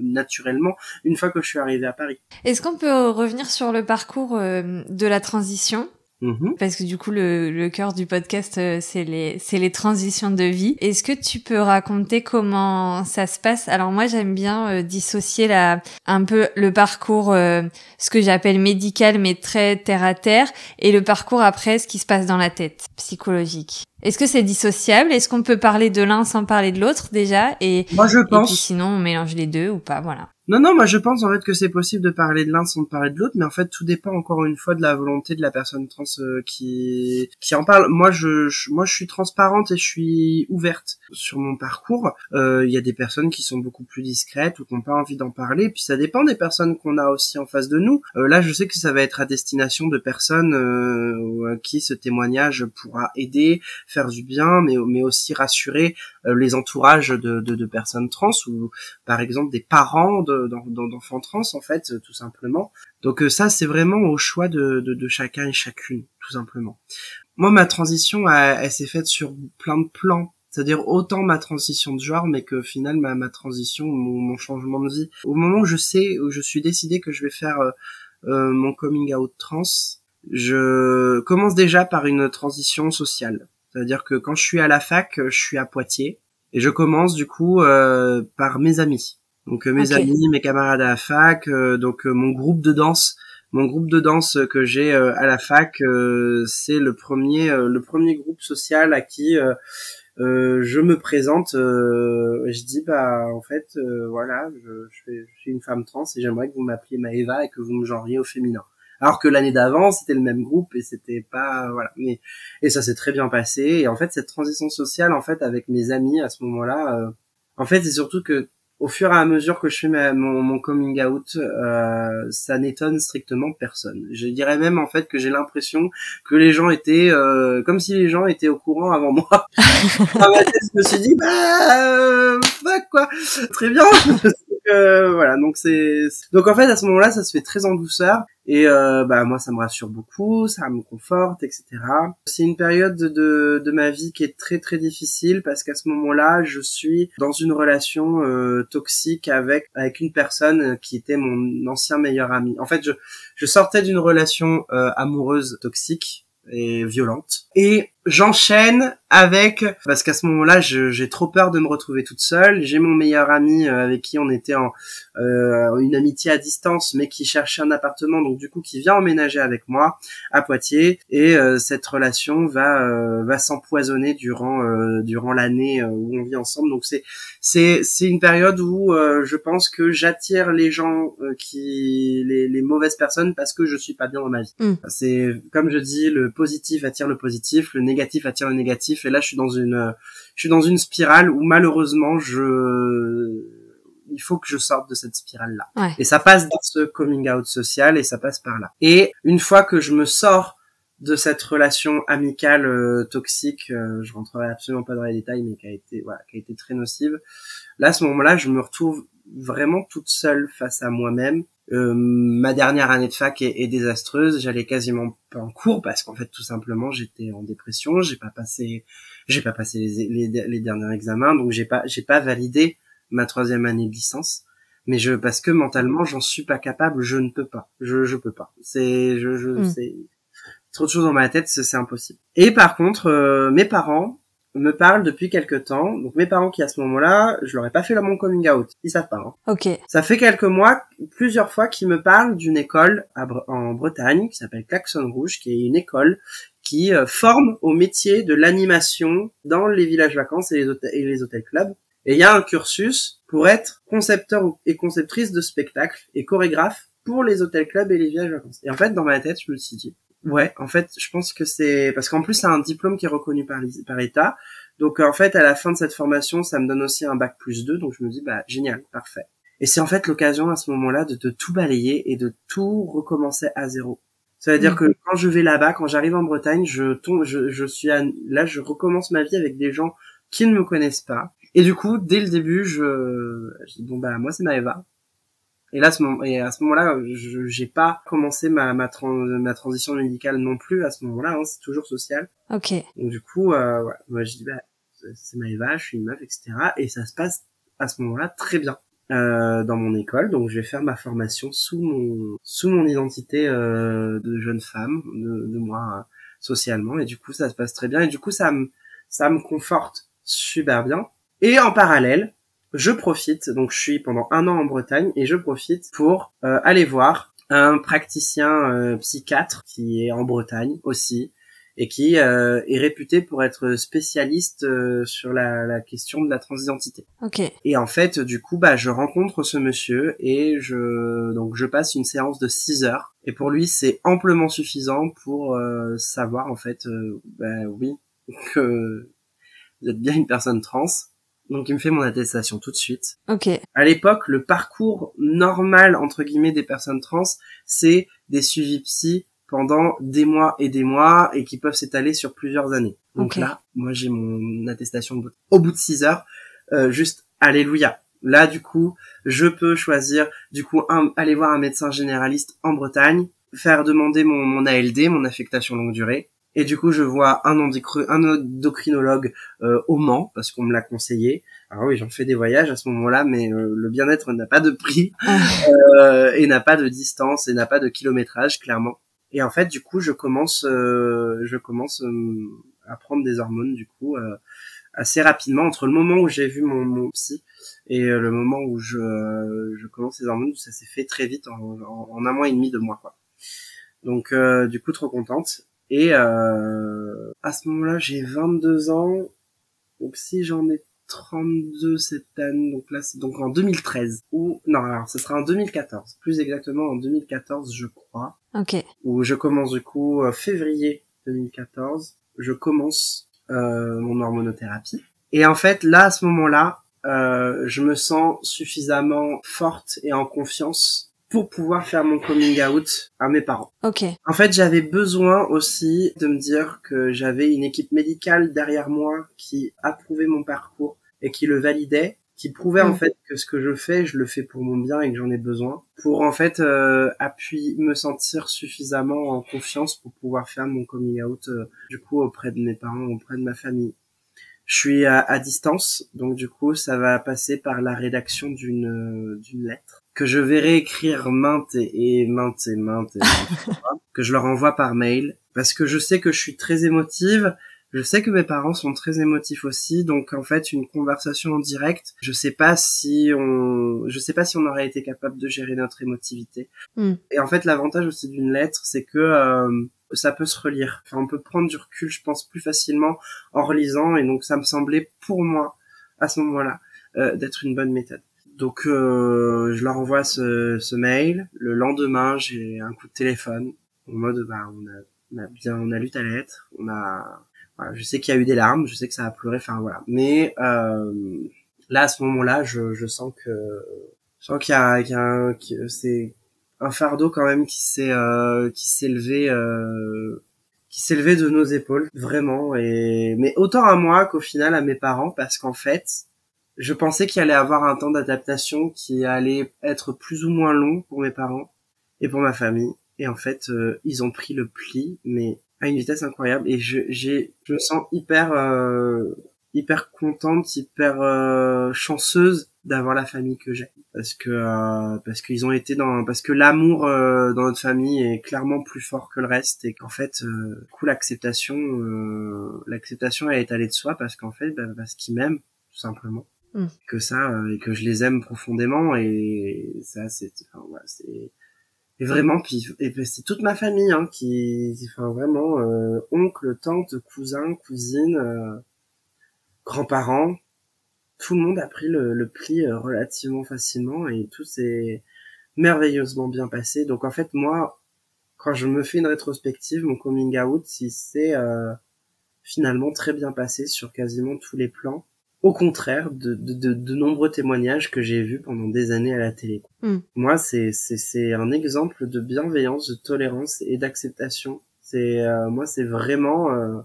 naturellement une fois que je suis arrivé à Paris. Est-ce qu'on peut revenir sur le parcours de la transition? Mhm. Parce que du coup, le, le cœur du podcast, euh, c'est les, c'est les transitions de vie. Est-ce que tu peux raconter comment ça se passe? Alors moi, j'aime bien euh, dissocier la, un peu le parcours, euh, ce que j'appelle médical, mais très terre à terre, et le parcours après, ce qui se passe dans la tête, psychologique. Est-ce que c'est dissociable? Est-ce qu'on peut parler de l'un sans parler de l'autre déjà? Et, Moi, je et puis pense. sinon, on mélange les deux ou pas Voilà. Non, non, moi je pense en fait que c'est possible de parler de l'un sans parler de l'autre, mais en fait tout dépend encore une fois de la volonté de la personne trans euh, qui qui en parle. Moi, je, moi je suis transparente et je suis ouverte sur mon parcours. Euh, Il y a des personnes qui sont beaucoup plus discrètes ou qui n'ont pas envie d'en parler, puis ça dépend des personnes qu'on a aussi en face de nous. Euh, là, je sais que ça va être à destination de personnes euh, à qui ce témoignage pourra aider, faire du bien, mais mais aussi rassurer les entourages de, de, de personnes trans ou par exemple des parents de- d'en- d'en- d'enfants trans en fait euh, tout simplement donc euh, ça c'est vraiment au choix de, de, de chacun et chacune tout simplement moi ma transition elle, elle s'est faite sur plein de plans c'est-à-dire autant ma transition de genre, mais que au final ma, ma transition, mon, mon changement de vie. Au moment où je sais, où je suis décidé que je vais faire euh, euh, mon coming out trans, je commence déjà par une transition sociale. C'est-à-dire que quand je suis à la fac, je suis à Poitiers et je commence du coup euh, par mes amis. Donc euh, mes amis, mes camarades à la fac, euh, donc euh, mon groupe de danse, mon groupe de danse que j'ai euh, à la fac, euh, c'est le premier euh, le premier groupe social à qui euh, euh, je me présente. euh, je dis bah en fait euh, voilà, je, je, fais- je suis une femme trans et j'aimerais que vous m'appeliez Maëva et que vous me genriez au féminin. Alors que l'année d'avant, c'était le même groupe et c'était pas voilà. Mais et ça s'est très bien passé. Et en fait, cette transition sociale, en fait, avec mes amis à ce moment-là, euh, en fait, c'est surtout que au fur et à mesure que je fais ma- mon, mon coming out, euh, ça n'étonne strictement personne. Je dirais même en fait que j'ai l'impression que les gens étaient euh, comme si les gens étaient au courant avant moi. Tête, je me suis dit bah euh, fuck quoi, très bien. Euh, voilà, donc c'est donc en fait à ce moment-là, ça se fait très en douceur et euh, bah moi ça me rassure beaucoup, ça me conforte, etc. C'est une période de de ma vie qui est très très difficile parce qu'à ce moment-là, je suis dans une relation euh, toxique avec avec une personne qui était mon ancien meilleur ami. En fait, je je sortais d'une relation euh, amoureuse toxique et violente et j'enchaîne avec parce qu'à ce moment-là, j'ai trop peur de me retrouver toute seule. J'ai mon meilleur ami euh, avec qui on était en euh, une amitié à distance, mais qui cherchait un appartement, donc du coup qui vient emménager avec moi à Poitiers. Et euh, cette relation va euh, va s'empoisonner durant euh, durant l'année euh, où on vit ensemble. Donc c'est c'est c'est une période où euh, je pense que j'attire les gens euh, qui les, les mauvaises personnes parce que je suis pas bien dans ma vie. Mm. C'est comme je dis, le positif attire le positif, le négatif attire le négatif. Et là, je suis dans une je suis dans une spirale où malheureusement je il faut que je sorte de cette spirale là. Ouais. Et ça passe dans ce coming out social et ça passe par là. Et une fois que je me sors de cette relation amicale euh, toxique, euh, je rentrerai absolument pas dans les détails, mais qui a été voilà, qui a été très nocive. Là, à ce moment-là, je me retrouve vraiment toute seule face à moi-même. Euh, ma dernière année de fac est, est désastreuse. J'allais quasiment pas en cours parce qu'en fait, tout simplement, j'étais en dépression. J'ai pas passé, j'ai pas passé les, les, les derniers examens, donc j'ai pas, j'ai pas validé ma troisième année de licence. Mais je, parce que mentalement, j'en suis pas capable. Je ne peux pas. Je, je peux pas. C'est, je, je, Mm. c'est trop de choses dans ma tête. C'est impossible. Et par contre, euh, mes parents me parlent depuis quelque temps. Donc mes parents qui à ce moment-là, je leur ai pas fait mon coming out. Ils savent pas. hein. Ok. Ça fait quelques mois, plusieurs fois, qu'ils me parlent d'une école à Bre- en Bretagne qui s'appelle Klaxon Rouge, qui est une école qui euh, forme au métier de l'animation dans les villages vacances et les hôtels, et les hôtels clubs. Et il y a un cursus pour être concepteur et conceptrice de spectacles et chorégraphe pour les hôtels clubs et les villages vacances. Et en fait, dans ma tête, je me suis dit, ouais, en fait, je pense que c'est parce qu'en plus, c'est un diplôme qui est reconnu par l'État. Donc en fait, à la fin de cette formation, ça me donne aussi un bac plus 2, donc je me dis bah génial, parfait. Et c'est en fait l'occasion à ce moment-là de, de tout balayer et de tout recommencer à zéro. Ça veut dire Mhm. que quand je vais là-bas, quand j'arrive en Bretagne, je tombe, je, je suis à- là, je recommence ma vie avec des gens qui ne me connaissent pas. Et du coup, dès le début, je, je dis bon bah moi c'est Maëva. Et là, à ce moment, et à ce moment-là, je j'ai pas commencé ma ma, tran- ma transition médicale non plus à ce moment-là. Hein, c'est toujours social. Ok. Donc du coup, euh, ouais, moi je dis bah c'est Maëva, je suis une meuf, etc. Et ça se passe à ce moment-là très bien euh, dans mon école. Donc je vais faire ma formation sous mon sous mon identité euh, de jeune femme, de, de moi euh, socialement. Et du coup, ça se passe très bien. Et du coup, ça me ça me conforte super bien. Et en parallèle, je profite. Donc je suis pendant un an en Bretagne et je profite pour euh, aller voir un praticien euh, psychiatre qui est en Bretagne aussi et qui euh, est réputé pour être spécialiste euh, sur la, la question de la transidentité. Ok. Et en fait, du coup, bah, je rencontre ce monsieur et je donc je passe une séance de 6 heures. Et pour lui, c'est amplement suffisant pour euh, savoir en fait, euh, bah, oui, que vous êtes bien une personne trans. Donc il me fait mon attestation tout de suite. Ok. À l'époque, le parcours normal entre guillemets des personnes trans, c'est des suivis psy pendant des mois et des mois et qui peuvent s'étaler sur plusieurs années. Donc là, moi j'ai mon attestation au bout- au bout de six heures, euh, juste alléluia. Là du coup, je peux choisir du coup un- aller voir un médecin généraliste en Bretagne, faire demander mon, mon ALD, mon affectation longue durée. Et du coup, je vois un, un endocrinologue euh, au Mans parce qu'on me l'a conseillé. Alors oui, j'en fais des voyages à ce moment-là, mais euh, le bien-être n'a pas de prix Ah. euh, et n'a pas de distance et n'a pas de kilométrage clairement. Et en fait, du coup, je commence, euh, je commence euh, à prendre des hormones du coup euh, assez rapidement entre le moment où j'ai vu mon, mon psy et le moment où je, euh, je commence les hormones. Ça s'est fait très vite en, en, en un mois et demi, deux mois quoi. Donc euh, du coup, trop contente. Et euh, à ce moment-là, j'ai 22 ans. Donc si j'en ai 32 cette année, donc là c'est donc en 2013 ou non alors ce sera en 2014, plus exactement en 2014 je crois, Ok. où je commence du coup euh, février 2014, je commence euh, mon hormonothérapie et en fait là à ce moment-là euh, je me sens suffisamment forte et en confiance pour pouvoir faire mon coming out à mes parents. Ok. En fait, j'avais besoin aussi de me dire que j'avais une équipe médicale derrière moi qui approuvait mon parcours et qui le validait, qui prouvait en Mm. fait que ce que je fais, je le fais pour mon bien et que j'en ai besoin, pour en fait euh, appuyer, me sentir suffisamment en confiance pour pouvoir faire mon coming out euh, du coup auprès de mes parents, auprès de ma famille. Je suis à, à distance, donc du coup ça va passer par la rédaction d'une euh, d'une lettre que je vais réécrire maintes et, et maintes et maintes et maintes que je leur envoie par mail parce que je sais que je suis très émotive Je sais que mes parents sont très émotifs aussi, donc en fait une conversation en direct, je sais pas si on, je sais pas si on aurait été capable de gérer notre émotivité. Mm. Et en fait l'avantage aussi d'une lettre, c'est que euh, ça peut se relire. Enfin, on peut prendre du recul, je pense, plus facilement en relisant, et donc ça me semblait pour moi à ce moment-là euh, d'être une bonne méthode. Donc euh, je leur envoie ce, mail. Le lendemain, j'ai un coup de téléphone en mode bah on a, on bien on a lu ta lettre, on a je sais qu'il y a eu des larmes, je sais que ça a pleuré, enfin voilà. Mais euh, là à ce moment-là, je, sens que sens qu'il y a, qu'il a que c'est un fardeau quand même qui s'est euh, qui s'est levé euh, qui s'est levé de nos épaules vraiment et mais autant à moi qu'au final à mes parents parce qu'en fait je pensais qu'il allait avoir un temps d'adaptation qui allait être plus ou moins long pour mes parents et pour ma famille. Et en fait euh, ils ont pris le pli mais à une vitesse incroyable. Et je j'ai je me sens hyper euh, hyper contente hyper euh, chanceuse d'avoir la famille que j'ai. Parce que euh, parce qu'ils ont été dans parce que l'amour euh, dans notre famille est clairement plus fort que le reste. Et qu'en fait euh, du coup l'acceptation l'acceptation elle est allée de soi parce qu'en fait bah, parce qu'ils m'aiment tout simplement Mm. que ça euh, et que je les aime profondément et ça c'est enfin voilà, c'est et vraiment puis, c'est toute ma famille hein, qui enfin vraiment euh, oncle tante cousin cousine euh, grands-parents tout le monde a pris le, le pli euh, relativement facilement et tout s'est merveilleusement bien passé. Donc en fait moi, quand je me fais une rétrospective, mon coming out, il s'est euh, finalement très bien passé sur quasiment tous les plans. Au contraire de, de, de, de nombreux témoignages que j'ai vus pendant des années à la télé. Mm. Moi, c'est c'est c'est un exemple de bienveillance, de tolérance et d'acceptation. C'est euh, moi, c'est vraiment euh,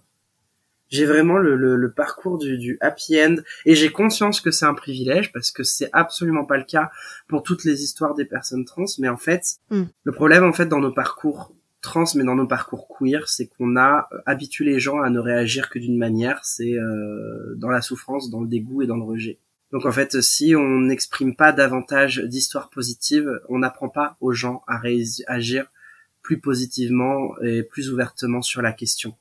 j'ai vraiment le, le, le parcours du, du happy end et j'ai conscience que c'est un privilège parce que c'est absolument pas le cas pour toutes les histoires des personnes trans mais en fait Mm. le problème en fait dans nos parcours trans mais dans nos parcours queer c'est qu'on a euh, habitué les gens à ne réagir que d'une manière c'est euh, dans la souffrance dans le dégoût et dans le rejet. Donc en fait si on n'exprime pas davantage d'histoires positives on n'apprend pas aux gens à réagir plus positivement et plus ouvertement sur la question.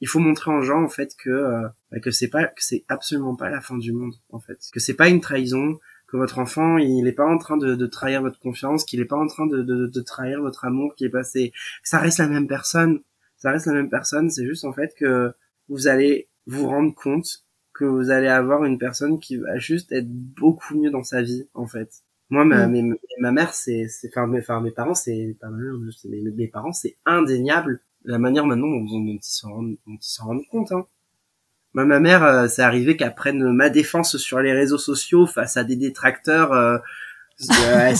Il faut montrer aux gens en fait que euh, bah, que c'est pas que c'est absolument pas la fin du monde en fait. Que c'est pas une trahison que votre enfant il est pas en train de, de trahir votre confiance qu'il est pas en train de, de, de trahir votre amour qu'il est pas c'est que ça reste la même personne ça reste la même personne c'est juste en fait que vous allez vous rendre compte que vous allez avoir une personne qui va juste être beaucoup mieux dans sa vie en fait moi ma, Mm. mes- ma mère c'est c'est enfin mes, enfin, mes parents c'est pas ma mère, mes, mes parents c'est indéniable la manière maintenant dont, dont ils s'en rendent, dont ils s'en rendent compte. Hein. Moi, ma mère, euh, c'est arrivé qu'elle prenne ma défense sur les réseaux sociaux face à des détracteurs. euh, euh, elle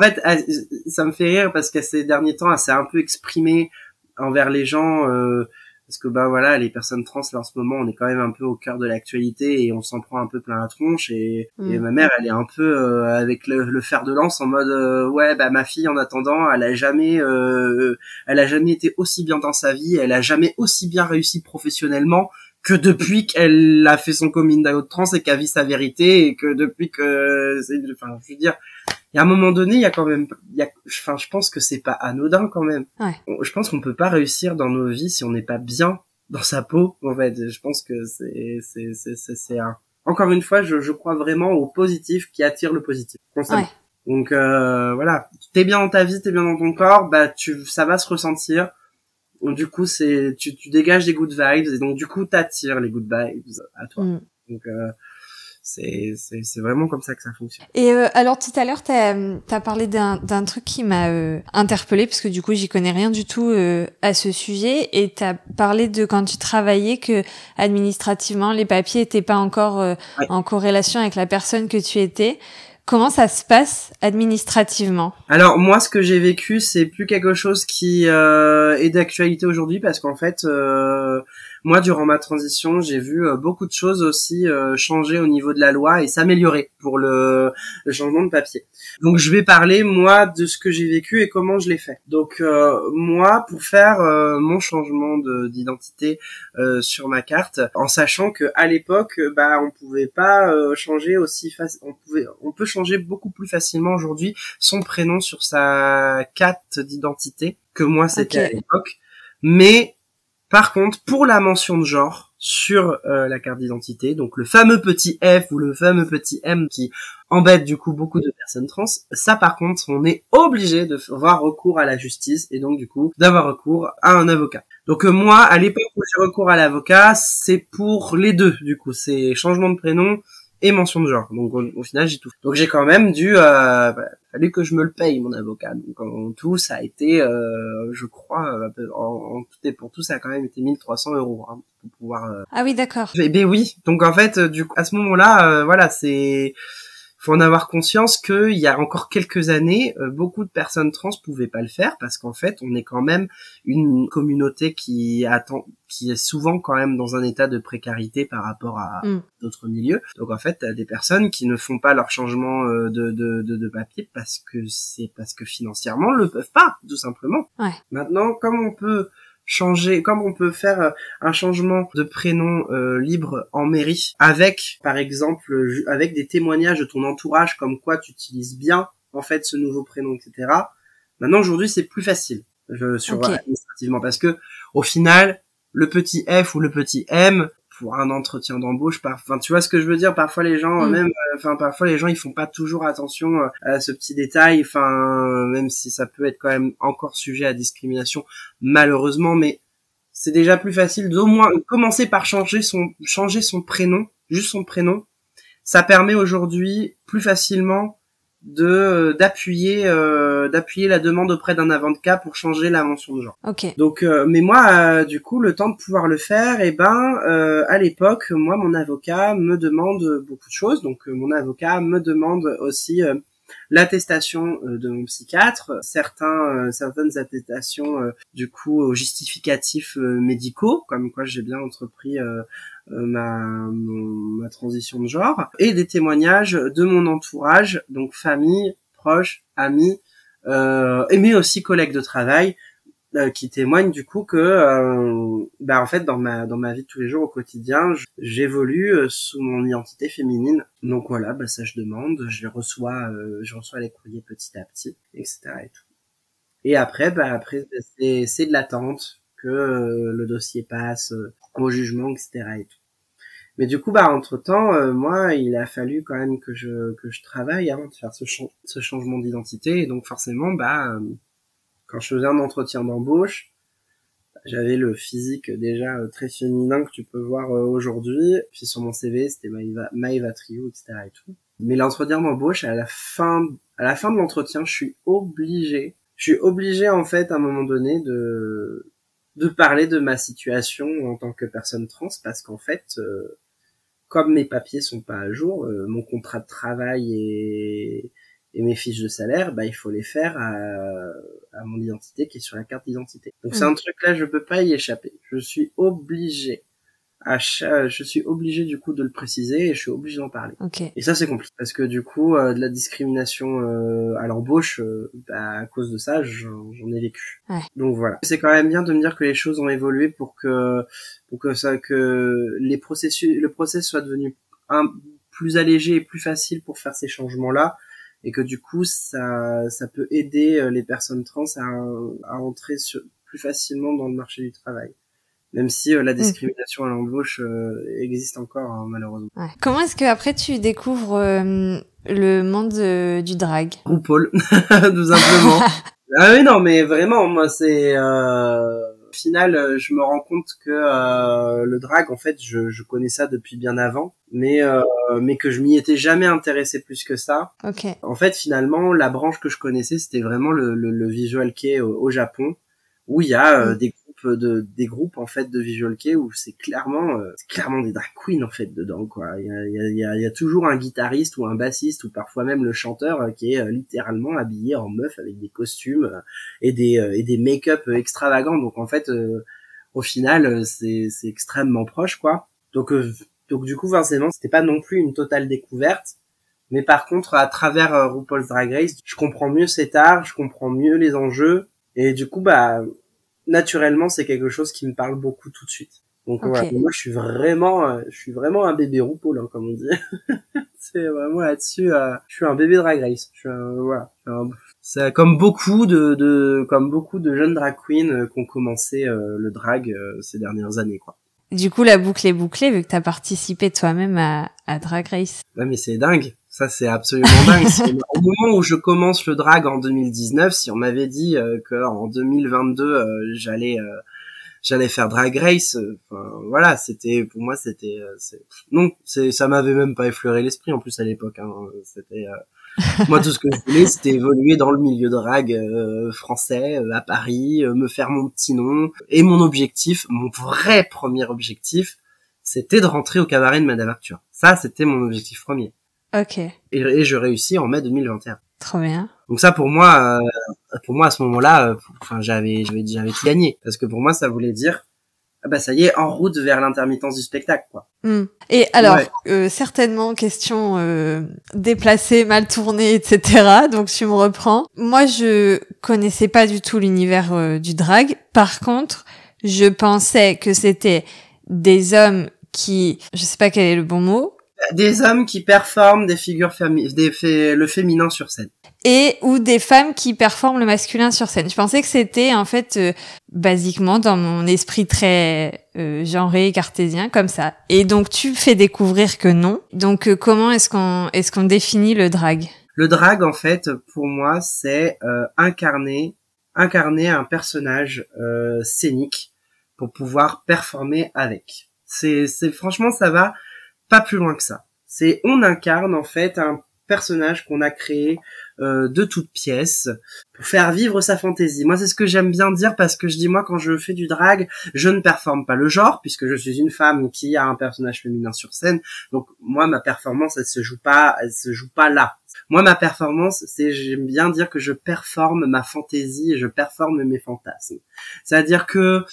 en fait, elle- ça me fait rire parce que ces derniers temps, elle s'est un peu exprimée envers les gens. euh, parce que bah voilà, les personnes trans là en ce moment, on est quand même un peu au cœur de l'actualité et on s'en prend un peu plein la tronche. Et, Mm. et ma mère, elle est un peu euh, avec le, le fer de lance en mode euh, ouais bah ma fille en attendant, elle a jamais euh, elle a jamais été aussi bien dans sa vie, elle a jamais aussi bien réussi professionnellement que depuis qu'elle a fait son coming out trans et qu'elle vit sa vérité et que depuis que c'est enfin je veux dire il y a un moment donné il y a quand même il y a enfin je pense que c'est pas anodin quand même Ouais. Je pense qu'on peut pas réussir dans nos vies si on n'est pas bien dans sa peau en fait je pense que c'est c'est c'est c'est c'est un encore une fois je, je crois vraiment au positif qui attire le positif constamment. Ouais. donc euh, voilà t'es bien dans ta vie t'es bien dans ton corps bah tu ça va se ressentir donc, du coup c'est tu, tu dégages des good vibes et donc du coup t'attires les good vibes à toi Mm. donc euh, c'est c'est vraiment comme ça que ça fonctionne Et euh, alors tout à l'heure, t'as as parlé d'un d'un truc qui m'a euh, interpellée parce que du coup, j'y connais rien du tout euh, à ce sujet. Et t'as parlé de quand tu travaillais que administrativement les papiers étaient pas encore euh, Ouais. en corrélation avec la personne que tu étais. Comment ça se passe administrativement? Alors moi, ce que j'ai vécu, c'est plus quelque chose qui euh, est d'actualité aujourd'hui parce qu'en fait, euh, moi, durant ma transition, j'ai vu euh, beaucoup de choses aussi euh, changer au niveau de la loi et s'améliorer pour le, le changement de papier. Donc, je vais parler moi de ce que j'ai vécu et comment je l'ai fait. Donc, euh, moi, pour faire euh, mon changement de- d'identité euh, sur ma carte, en sachant que à l'époque, bah, on pouvait pas euh, changer aussi on pouvait, on peut changer beaucoup plus facilement aujourd'hui son prénom sur sa carte d'identité que moi c'était à l'époque. Mais par contre, pour la mention de genre, sur euh, la carte d'identité. Donc le fameux petit F ou le fameux petit M qui embête du coup beaucoup de personnes trans. Ça par contre, on est obligé de avoir recours à la justice et donc du coup d'avoir recours à un avocat. Donc euh, moi, à l'époque où j'ai recours à l'avocat, c'est pour les deux du coup, c'est changement de prénom et mention de genre. Donc au, final, j'ai tout. Donc j'ai quand même dû, euh, bah, fallait que je me le paye mon avocat. Donc en tout, ça a été, euh, je crois, euh, en, tout et pour tout, ça a quand même été 1300 euros hein, pour pouvoir. Euh, ah oui, d'accord. Eh ben oui. Donc en fait, du coup, à ce moment-là, voilà, c'est faut en avoir conscience qu'il y a encore quelques années, euh, beaucoup de personnes trans pouvaient pas le faire parce qu'en fait, on est quand même une communauté qui attend, qui est souvent quand même dans un état de précarité par rapport à mm. d'autres milieux. Donc en fait, des personnes qui ne font pas leur changement euh, de, de, de, de papier parce que c'est parce que financièrement, le peuvent pas, tout simplement. Ouais. Maintenant, comme on peut changer, comme on peut faire euh, un changement de prénom euh, libre en mairie, avec, par exemple, avec des témoignages de ton entourage, comme quoi tu utilises bien, en fait, ce nouveau prénom, etc. Maintenant, aujourd'hui, c'est plus facile, je, sur administrativement, parce que, au final, le petit F ou le petit M, pour un entretien d'embauche enfin tu vois ce que je veux dire? Parfois les gens mm. même euh, enfin parfois les gens ils font pas toujours attention euh, à ce petit détail. Enfin même si ça peut être quand même encore sujet à discrimination malheureusement mais c'est déjà plus facile d'au moins commencer par changer son changer son prénom juste son prénom. Ça permet aujourd'hui plus facilement de euh, d'appuyer euh, d'appuyer la demande auprès d'un avocat pour changer la mention de genre. Ok. Donc, euh, mais moi, du coup, le temps de pouvoir le faire, et eh ben, à l'époque, moi, mon avocat me demande beaucoup de choses. Donc, mon avocat me demande aussi l'attestation de mon psychiatre, certains certaines attestations du coup aux justificatifs médicaux, comme quoi j'ai bien entrepris euh, ma, transition de genre, et des témoignages de mon entourage, donc famille, proches, amis, euh, et mais aussi collègues de travail, euh, qui témoignent du coup que euh, bah en fait dans ma dans ma vie de tous les jours au quotidien j'évolue euh, sous mon identité féminine. Donc voilà bah ça je demande je reçois je reçois les courriers petit à petit etc et tout. Et après bah après c'est c'est de l'attente que le dossier passe au jugement etc et tout. Mais du coup, bah entre temps, euh, moi, il a fallu quand même que je que je travaille avant de faire ce, ce changement d'identité. Et donc forcément, bah euh, quand je faisais un entretien d'embauche, j'avais le physique déjà euh, très féminin que tu peux voir aujourd'hui. Puis sur mon CV, c'était Maïva, Maïva Trio, etc. Et tout. Mais l'entretien d'embauche, à la fin, à la fin de l'entretien, je suis obligé, je suis obligé en fait à un moment donné de de parler de ma situation en tant que personne trans parce qu'en fait comme mes papiers sont pas à jour, euh, mon contrat de travail et, et, mes fiches de salaire, bah il faut les faire à, à mon identité qui est sur la carte d'identité. Donc c'est mm. un truc là, je peux pas y échapper. Je suis obligé je suis obligé du coup de le préciser et je suis obligé d'en parler. Et ça c'est compliqué parce que du coup euh, de la discrimination euh, à l'embauche, euh, bah, à cause de ça j'en ai vécu. Donc voilà. C'est quand même bien de me dire que les choses ont évolué pour que pour que ça que les processus le process soit devenu un, plus allégé et plus facile pour faire ces changements là et que du coup ça ça peut aider les personnes trans à, à entrer plus facilement dans le marché du travail même si euh, la mm. discrimination à l'embauche euh, existe encore hein, malheureusement. Ouais. Comment est-ce que après tu découvres euh, le monde du drag? RuPaul, tout simplement. ah oui non mais vraiment moi c'est au final je me rends compte que le drag en fait je, je connais ça depuis bien avant mais mais que je m'y étais jamais intéressé plus que ça. En fait finalement la branche que je connaissais c'était vraiment le, le, le visual kei au, au Japon où il y a mm. des de des groupes en fait de visual kei où c'est clairement euh, clairement des drag queens en fait dedans quoi. Il y a, y a, y a toujours un guitariste ou un bassiste ou parfois même le chanteur euh, qui est euh, littéralement habillé en meuf avec des costumes et des et des make-up extravagants. Donc en fait au final c'est c'est extrêmement proche quoi. Donc donc du coup forcément c'était pas non plus une totale découverte. Mais par contre, à travers RuPaul's Drag Race, je comprends mieux cet art, je comprends mieux les enjeux, et du coup, bah, naturellement, c'est quelque chose qui me parle beaucoup tout de suite. Donc voilà, moi je suis vraiment, euh, je suis vraiment un bébé RuPaul, hein, comme on dit. c'est vraiment là-dessus, euh, je suis un bébé drag race. Je suis un, voilà, c'est comme beaucoup de, de, comme beaucoup de jeunes drag queens euh, qui ont commencé le drag ces dernières années, quoi. Du coup, la boucle est bouclée vu que t'as participé toi-même à, à Drag Race. Ouais, mais c'est dingue. Ça, c'est absolument dingue. Au moment où je commence le drag en 2019, si on m'avait dit euh, que en 2022 euh, j'allais euh, j'allais faire drag race, euh, voilà, c'était pour moi c'était euh, non, c'est ça m'avait même pas effleuré l'esprit en plus à l'époque. Hein, c'était euh, moi tout ce que je voulais, c'était évoluer dans le milieu drag euh, français euh, à Paris, euh, me faire mon petit nom et mon objectif, mon vrai premier objectif, c'était de rentrer au cabaret de Madame Arthur. Ça, c'était mon objectif premier Ok, et, et je réussis en mai 2021. trop bien. Donc ça pour moi, euh, pour moi à ce moment-là, euh, enfin j'avais j'avais j'avais tout gagné parce que pour moi ça voulait dire ah bah ça y est en route vers l'intermittence du spectacle quoi. Hmm. Et alors, Ouais. euh, certainement question euh, déplacée, mal tournée, etc. Donc tu me reprends. Moi, je connaissais pas du tout l'univers euh, du drag. Par contre, je pensais que c'était des hommes qui, je sais pas quel est le bon mot, Des hommes qui performent des figures des fé- le féminin sur scène. et ou des femmes qui performent le masculin sur scène. Je pensais que c'était en fait euh, basiquement dans mon esprit très euh, genré cartésien comme ça. Et donc tu fais découvrir que non. Donc euh, comment est-ce qu'on est-ce qu'on définit le drag? Le drag en fait pour moi c'est euh, incarner incarner un personnage euh, scénique pour pouvoir performer avec. C'est c'est franchement ça va pas plus loin que ça. C'est on incarne en fait un personnage qu'on a créé euh, de toutes pièces pour faire vivre sa fantaisie. Moi, c'est ce que j'aime bien dire parce que je dis moi quand je fais du drag, je ne performe pas le genre puisque je suis une femme qui a un personnage féminin sur scène. Donc moi, ma performance, elle se joue pas, elle se joue pas là. Moi, ma performance, c'est j'aime bien dire que je performe ma fantaisie et je performe mes fantasmes. C'est-à-dire que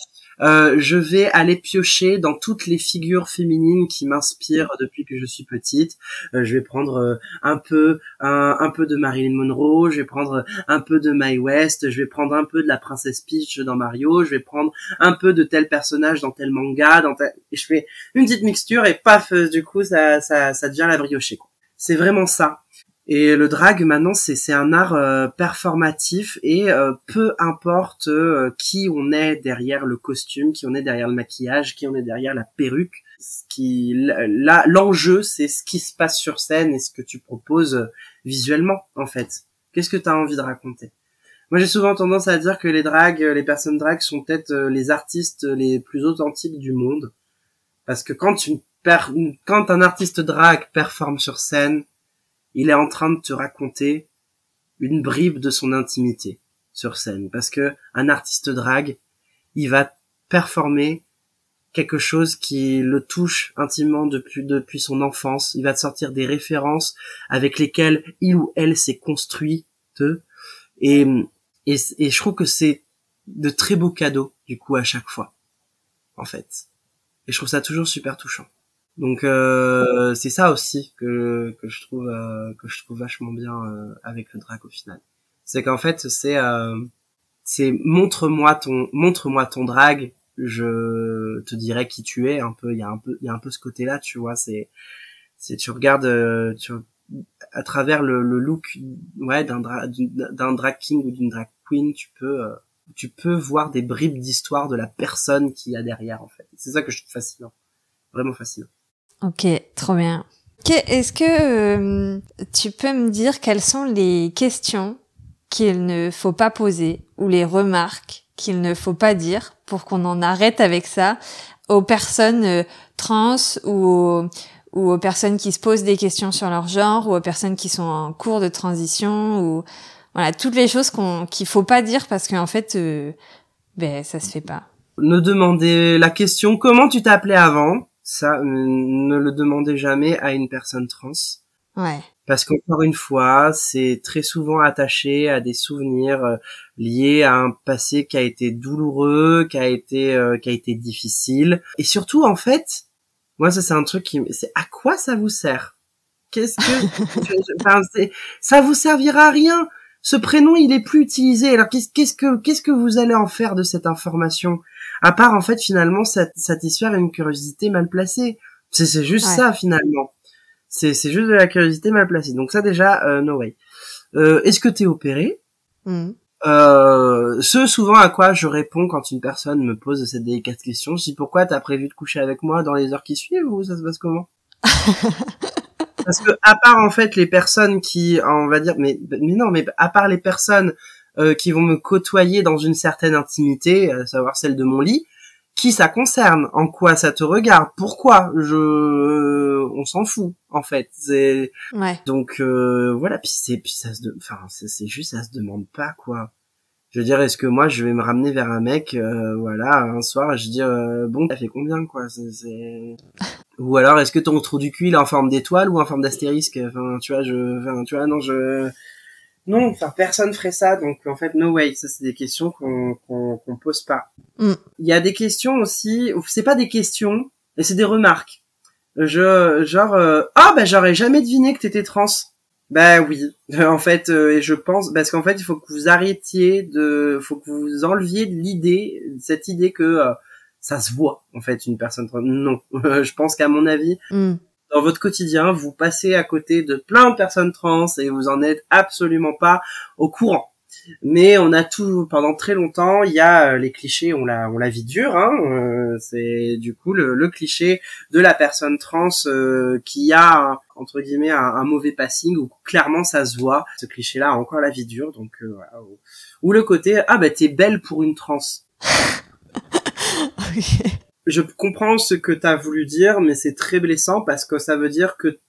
euh, je vais aller piocher dans toutes les figures féminines qui m'inspirent depuis que je suis petite. Euh, je vais prendre euh, un peu un, peu de Marilyn Monroe, je vais prendre un peu de Mae West, je vais prendre un peu de la princesse Peach dans Mario, je vais prendre un peu de tel personnage dans tel manga, dans tel... et je fais une petite mixture et paf, euh, du coup ça ça ça devient la briochée. C'est vraiment ça. Et le drag maintenant c'est c'est un art euh, performatif et euh, peu importe euh, qui on est derrière le costume, qui on est derrière le maquillage, qui on est derrière la perruque, ce qui là l'enjeu c'est ce qui se passe sur scène et ce que tu proposes euh, visuellement en fait. Qu'est-ce que tu as envie de raconter? Moi j'ai souvent tendance à dire que les drags, les personnes drag sont peut-être euh, les artistes les plus authentiques du monde. Parce que quand une per- quand un artiste drag performe sur scène, il est en train de te raconter une bribe de son intimité sur scène parce que un artiste drag, il va performer quelque chose qui le touche intimement depuis depuis son enfance, il va te sortir des références avec lesquelles il ou elle s'est construit et, et et je trouve que c'est de très beaux cadeaux du coup à chaque fois en fait. Et je trouve ça toujours super touchant. Donc euh, c'est ça aussi que que je trouve euh, que je trouve vachement bien euh, avec le drag au final. C'est qu'en fait c'est euh, c'est montre-moi ton montre-moi ton drag, je te dirai qui tu es un peu il y a un peu il y a un peu ce côté là, tu vois, c'est c'est tu regardes tu à travers le, le look ouais d'un dra- d'un drag king ou d'une drag queen, tu peux tu peux voir des bribes d'histoire de la personne qu'il y a derrière en fait. C'est ça que je trouve fascinant. Vraiment fascinant. Ok, trop bien. Est-ce que euh, tu peux me dire quelles sont les questions qu'il ne faut pas poser ou les remarques qu'il ne faut pas dire pour qu'on en arrête avec ça aux personnes euh, trans ou aux, personnes qui se posent des questions sur leur genre ou aux personnes qui sont en cours de transition ou voilà toutes les choses qu'on qu'il faut pas dire parce qu'en fait euh, ben ça se fait pas. Ne demandez la question comment tu t'appelais avant, ça euh, ne le demandez jamais à une personne trans. Ouais. Parce qu'encore une fois, c'est très souvent attaché à des souvenirs euh, liés à un passé qui a été douloureux, qui a été euh, qui a été difficile. Et surtout, en fait, moi ça c'est un truc qui, c'est à quoi ça vous sert? Qu'est-ce que, enfin, ça vous servira à rien. Ce prénom il est plus utilisé. Alors qu'est-ce que qu'est-ce que vous allez en faire de cette information? À part en fait finalement sat- satisfaire une curiosité mal placée. C'est c'est juste Ouais. ça finalement. C'est c'est juste de la curiosité mal placée. Donc ça déjà, euh, no way. Euh, Est-ce que t'es opéré? Mhm. euh, ce souvent à quoi je réponds quand une personne me pose cette délicate question, je dis pourquoi t'as prévu de coucher avec moi dans les heures qui suivent ou ça se passe comment? Parce que à part en fait les personnes qui, on va dire, mais mais non, mais à part les personnes euh, qui vont me côtoyer dans une certaine intimité, à savoir celle de mon lit, qui ça concerne, en quoi ça te regarde, pourquoi, je, on s'en fout en fait. C'est Ouais. donc euh, voilà, puis c'est puis ça se, enfin c'est juste ça se demande pas quoi. Je veux dire, est-ce que moi je vais me ramener vers un mec, euh, voilà, un soir, et je dis euh, bon, t'as fait combien quoi Ou alors est-ce que ton trou du cul il est en forme d'étoile ou en forme d'astérisque? Enfin, tu vois, je, enfin, tu vois, non, je, non, enfin personne ferait ça, donc en fait no way. Ça c'est des questions qu'on qu'on qu'on pose pas. Mm. Il y a des questions aussi, c'est pas des questions, mais c'est des remarques. Je genre euh, ah bah j'aurais jamais deviné que t'étais trans. Bah oui, en fait, euh, et je pense parce qu'en fait il faut que vous arrêtiez de, faut que vous enleviez de l'idée, cette idée que euh, ça se voit en fait une personne trans. Non, je pense qu'à mon avis Mm. dans votre quotidien, vous passez à côté de plein de personnes trans et vous en êtes absolument pas au courant. Mais on a tout pendant très longtemps. Il y a euh, les clichés, on la on la vie dure. Hein, euh, c'est du coup le, le cliché de la personne trans euh, qui a entre guillemets un, un mauvais passing où clairement ça se voit. Ce cliché-là a encore la vie dure. Donc euh, voilà. Ou- le côté ah bah t'es belle pour une trans. Ok. je comprends ce que tu as voulu dire, mais c'est très blessant parce que ça veut dire que,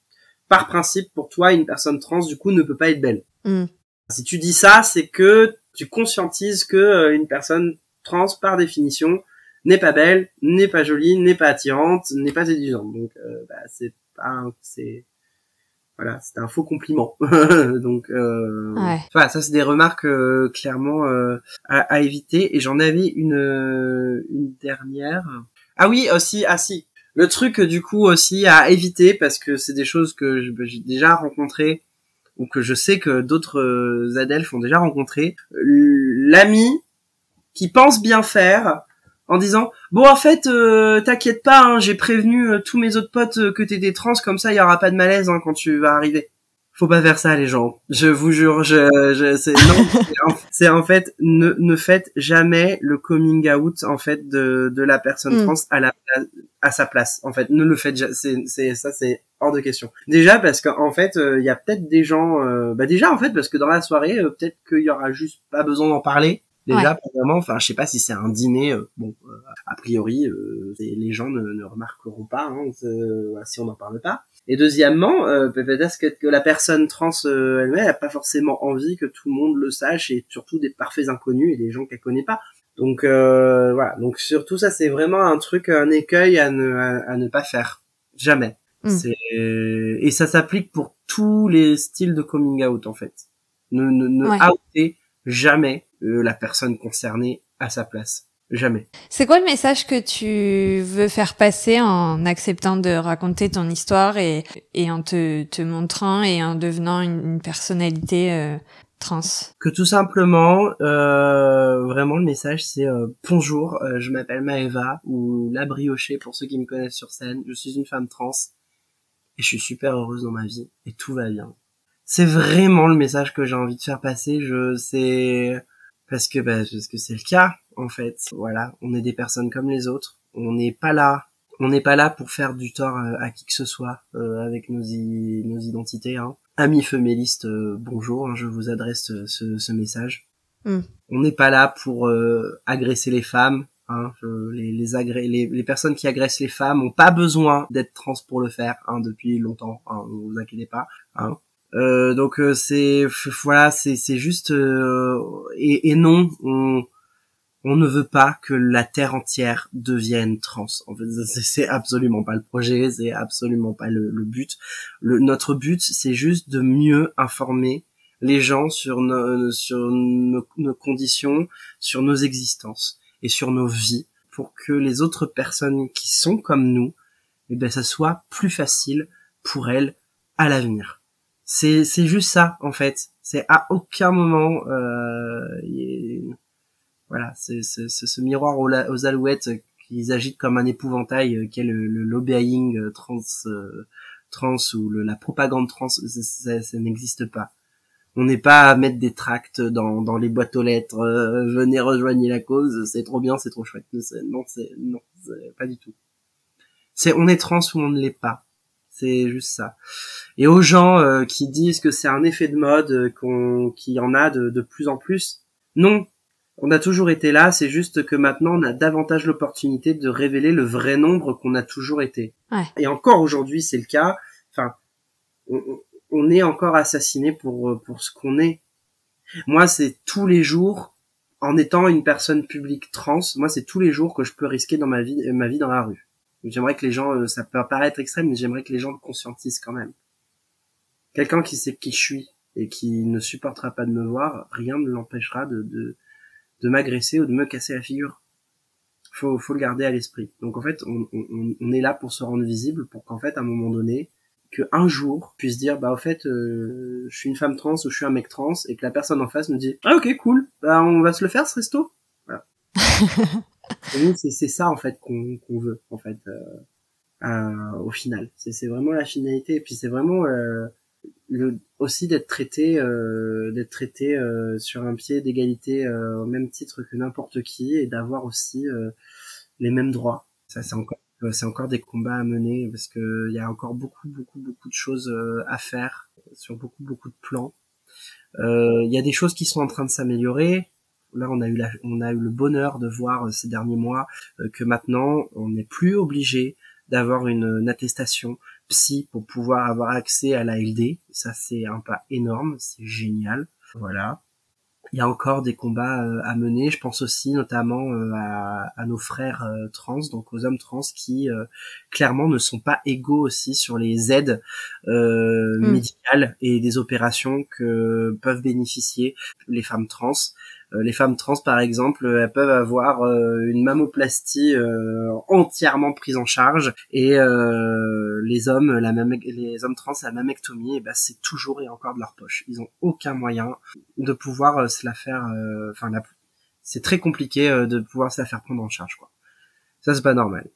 par principe, pour toi, une personne trans, du coup, ne peut pas être belle. Mm. Si tu dis ça, c'est que tu conscientises que euh, une personne trans, par définition, n'est pas belle, n'est pas jolie, n'est pas attirante, n'est pas séduisante. Donc, euh, bah, c'est pas, un- c'est, voilà, c'est un faux compliment. Donc, euh, Ouais. voilà, ça c'est des remarques euh, clairement euh, à, à éviter. Et j'en avais une, une dernière. Ah oui, aussi, ah si. Le truc du coup aussi à éviter parce que c'est des choses que je- j'ai déjà rencontrées ou que je sais que d'autres euh, adelphes ont déjà rencontré. L'ami qui pense bien faire en disant bon en fait euh, t'inquiète pas hein, j'ai prévenu euh, tous mes autres potes euh, que t'étais trans comme ça il y aura pas de malaise hein, quand tu vas arriver faut pas faire ça les gens. Je vous jure je, je c'est non. C'est en- fait ne ne faites jamais le coming out en fait de de la personne Mm. trans à la à sa place. En fait ne le faites c'est c'est ça c'est hors de question. Déjà parce qu'en fait euh, il y a peut-être des gens euh, bah déjà en fait parce que dans la soirée euh, peut-être qu'il y aura juste pas besoin d'en parler. Déjà premièrement enfin je sais pas si c'est un dîner euh, bon euh, a priori euh, les gens ne, ne remarqueront pas hein, euh, si on n'en parle pas et deuxièmement euh, peut-être que, que la personne trans euh, elle-même a pas forcément envie que tout le monde le sache et surtout des parfaits inconnus et des gens qu'elle connaît pas. Donc euh, voilà. Donc surtout ça c'est vraiment un truc un écueil à ne à, à ne pas faire. Jamais. Mm. et ça s'applique pour tous les styles de coming out en fait. Ne ne, ne Ouais. outer jamais euh, la personne concernée à sa place jamais. C'est quoi le message que tu veux faire passer en acceptant de raconter ton histoire et, et en te, te montrant et en devenant une, une personnalité euh, trans? Que tout simplement euh, vraiment le message c'est euh, bonjour euh, je m'appelle Maëva ou la briochée pour ceux qui me connaissent sur scène. Je suis une femme trans et je suis super heureuse dans ma vie et tout va bien c'est vraiment le message que j'ai envie de faire passer. Je sais parce que bah, parce que c'est le cas en fait voilà on est des personnes comme les autres on n'est pas là on n'est pas là pour faire du tort euh, à qui que ce soit euh, avec nos, i- nos identités hein. amis féministes euh, bonjour hein, je vous adresse euh, ce, ce message Mm. on n'est pas là pour euh, agresser les femmes hein. Les, les, agré- les, les personnes qui agressent les femmes ont pas besoin d'être trans pour le faire hein, depuis longtemps hein, ne vous inquiétez pas hein. Euh, donc euh, c'est voilà c'est c'est juste euh, et, et non on on ne veut pas que la terre entière devienne trans. En fait, c'est absolument pas le projet, c'est absolument pas le, le but. Le, notre but, c'est juste de mieux informer les gens sur nos, sur nos, nos conditions, sur nos existences et sur nos vies, pour que les autres personnes qui sont comme nous, eh ben, ça soit plus facile pour elles à l'avenir. C'est c'est juste ça en fait. C'est à aucun moment euh, est- voilà, c'est ce miroir aux, alouettes qu'ils agitent comme un épouvantail euh, qu'est le, le lobbying euh, trans euh, trans ou le- la propagande trans, ça, ça- n'existe pas. On n'est pas à mettre des tracts dans, dans les boîtes aux lettres. euh, venez rejoigner la cause, c'est trop bien, c'est trop chouette. Non, c'est non, pas du tout. C'est on est trans ou on ne l'est pas. C'est juste ça. Et aux gens euh, qui disent que c'est un effet de mode, euh, qu'on qu'il y en a de, de plus en plus, non. On a toujours été là, c'est juste que maintenant on a davantage l'opportunité de révéler le vrai nombre qu'on a toujours été. Ouais. Et encore aujourd'hui c'est le cas. Enfin, on, on- est encore assassiné pour euh, pour ce qu'on est. Moi c'est tous les jours, en étant une personne publique trans, moi c'est tous les jours que je peux risquer dans ma vie ma vie dans la rue. J'aimerais que les gens, euh, ça peut paraître extrême, mais j'aimerais que les gens le conscientisent quand même. Quelqu'un qui sait qui je suis et qui ne supportera pas de me voir, rien ne l'empêchera de, de, de m'agresser ou de me casser la figure. Faut, faut le garder à l'esprit. Donc en fait, on, est là pour se rendre visible, pour qu'en fait, à un moment donné, que un jour puisse dire, bah au fait, euh, je suis une femme trans ou je suis un mec trans, et que la personne en face me dit, ah ok cool, bah on va se le faire ce resto. Voilà. C'est ça en fait qu'on qu'on veut en fait euh, euh, au final. C'est vraiment la finalité et puis c'est vraiment euh, le, aussi d'être traité euh, d'être traité euh, sur un pied d'égalité euh, au même titre que n'importe qui et d'avoir aussi euh, les mêmes droits. Ça c'est encore c'est encore des combats à mener parce que il y a encore beaucoup beaucoup beaucoup de choses à faire sur beaucoup beaucoup de plans. Il y a des choses qui sont en train de s'améliorer. Là, on a eu la, on a eu le bonheur de voir euh, ces derniers mois euh, que maintenant, on n'est plus obligé d'avoir une, une attestation psy pour pouvoir avoir accès à la LD. Ça, c'est un pas énorme, c'est génial. Voilà. Il y a encore des combats euh, à mener. Je pense aussi notamment à, à nos frères trans, donc aux hommes trans qui euh, clairement ne sont pas égaux aussi sur les aides euh, Mm. médicales et des opérations que peuvent bénéficier les femmes trans. Euh, les femmes trans, par exemple, elles peuvent avoir euh, une mammoplastie euh, entièrement prise en charge et euh, les hommes, la même, les hommes trans, la mammectomie, et ben c'est toujours et encore de leur poche. Ils ont aucun moyen de pouvoir euh, se la faire. euh, Enfin, c'est très compliqué euh, de pouvoir se la faire prendre en charge, quoi. Ça c'est pas normal.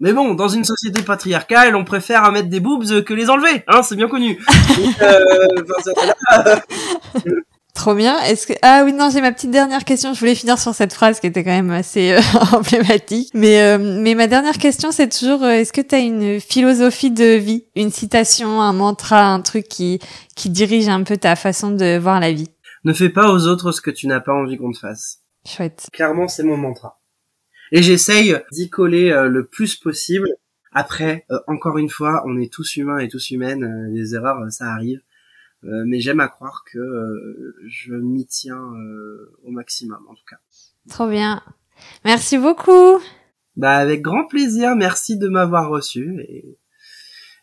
Mais bon, dans une société patriarcale, on préfère mettre des boobs que les enlever, hein, c'est bien connu. Euh, ça-. Trop bien. Est-ce que ah oui non j'ai ma petite dernière question. Je voulais finir sur cette phrase qui était quand même assez euh, emblématique. Mais euh, mais ma dernière question c'est toujours euh, est-ce que tu as une philosophie de vie, une citation, un mantra, un truc qui qui dirige un peu ta façon de voir la vie? Ne fais pas aux autres ce que tu n'as pas envie qu'on te fasse. Chouette. Clairement, c'est mon mantra. Et j'essaye d'y coller euh, le plus possible. Après, euh, encore une fois, on est tous humains et tous humaines. euh, les erreurs, euh, ça arrive. Euh, mais j'aime à croire que euh, je m'y tiens euh, au maximum, en tout cas. Trop bien. Merci beaucoup. Bah, avec grand plaisir. Merci de m'avoir reçu. Et,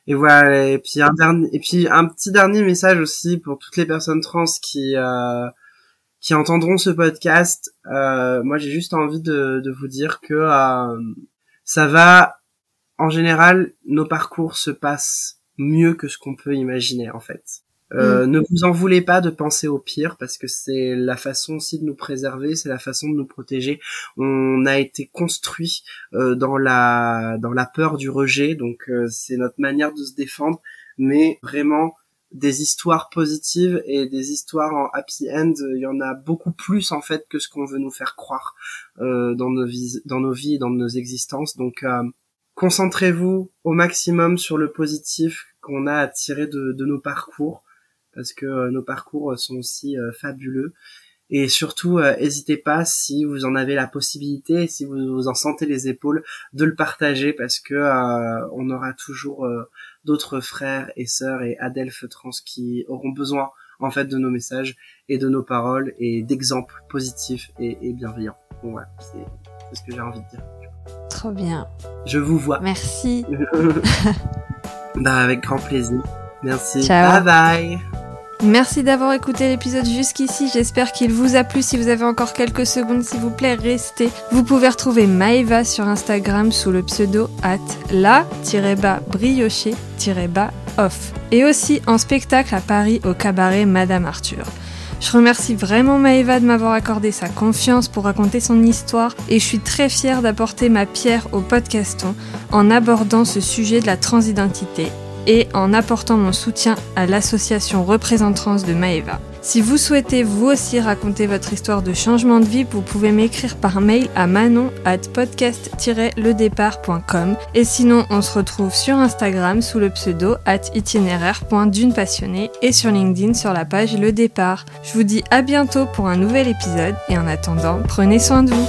et voilà. Et puis un dernier, et puis un petit dernier message aussi pour toutes les personnes trans qui euh, qui entendront ce podcast. Euh, moi, j'ai juste envie de, de vous dire que euh, ça va. En général, nos parcours se passent mieux que ce qu'on peut imaginer, en fait. Euh, Ne vous en voulez pas de penser au pire parce que c'est la façon aussi de nous préserver, c'est la façon de nous protéger. On a été construit euh, dans la dans la peur du rejet, donc euh, c'est notre manière de se défendre. Mais vraiment, des histoires positives et des histoires en happy end, il y en a beaucoup plus en fait que ce qu'on veut nous faire croire euh, dans nos vies, dans nos vies, et dans nos existences. Donc euh, concentrez-vous au maximum sur le positif qu'on a à tirer de, de nos parcours parce que euh, nos parcours sont aussi euh, fabuleux. Et surtout, euh, n'hésitez pas si vous en avez la possibilité, si vous vous en sentez les épaules, de le partager parce que euh, on aura toujours euh, d'autres frères et sœurs et adelphes trans qui auront besoin en fait de nos messages et de nos paroles et d'exemples positifs et, et bienveillants. Bon, voilà, c'est c'est ce que j'ai envie de dire. Trop bien. Je vous vois. Merci. bah avec grand plaisir. Merci. Ciao. Bye bye. Merci d'avoir écouté l'épisode jusqu'ici. J'espère qu'il vous a plu. Si vous avez encore quelques secondes, s'il vous plaît, restez. Vous pouvez retrouver Maeva sur Instagram sous le pseudo at la-briocher-off. Et aussi en spectacle à Paris au cabaret Madame Arthur. Je remercie vraiment Maeva de m'avoir accordé sa confiance pour raconter son histoire et je suis très fière d'apporter ma pierre au podcaston en abordant ce sujet de la transidentité et en apportant mon soutien à l'association Représentrance de Maeva. Si vous souhaitez vous aussi raconter votre histoire de changement de vie, vous pouvez m'écrire par mail à manon at podcast-ledépart.com et sinon on se retrouve sur Instagram sous le pseudo at itinéraire.d'une passionnée et sur LinkedIn sur la page Le Départ. Je vous dis à bientôt pour un nouvel épisode et en attendant, prenez soin de vous.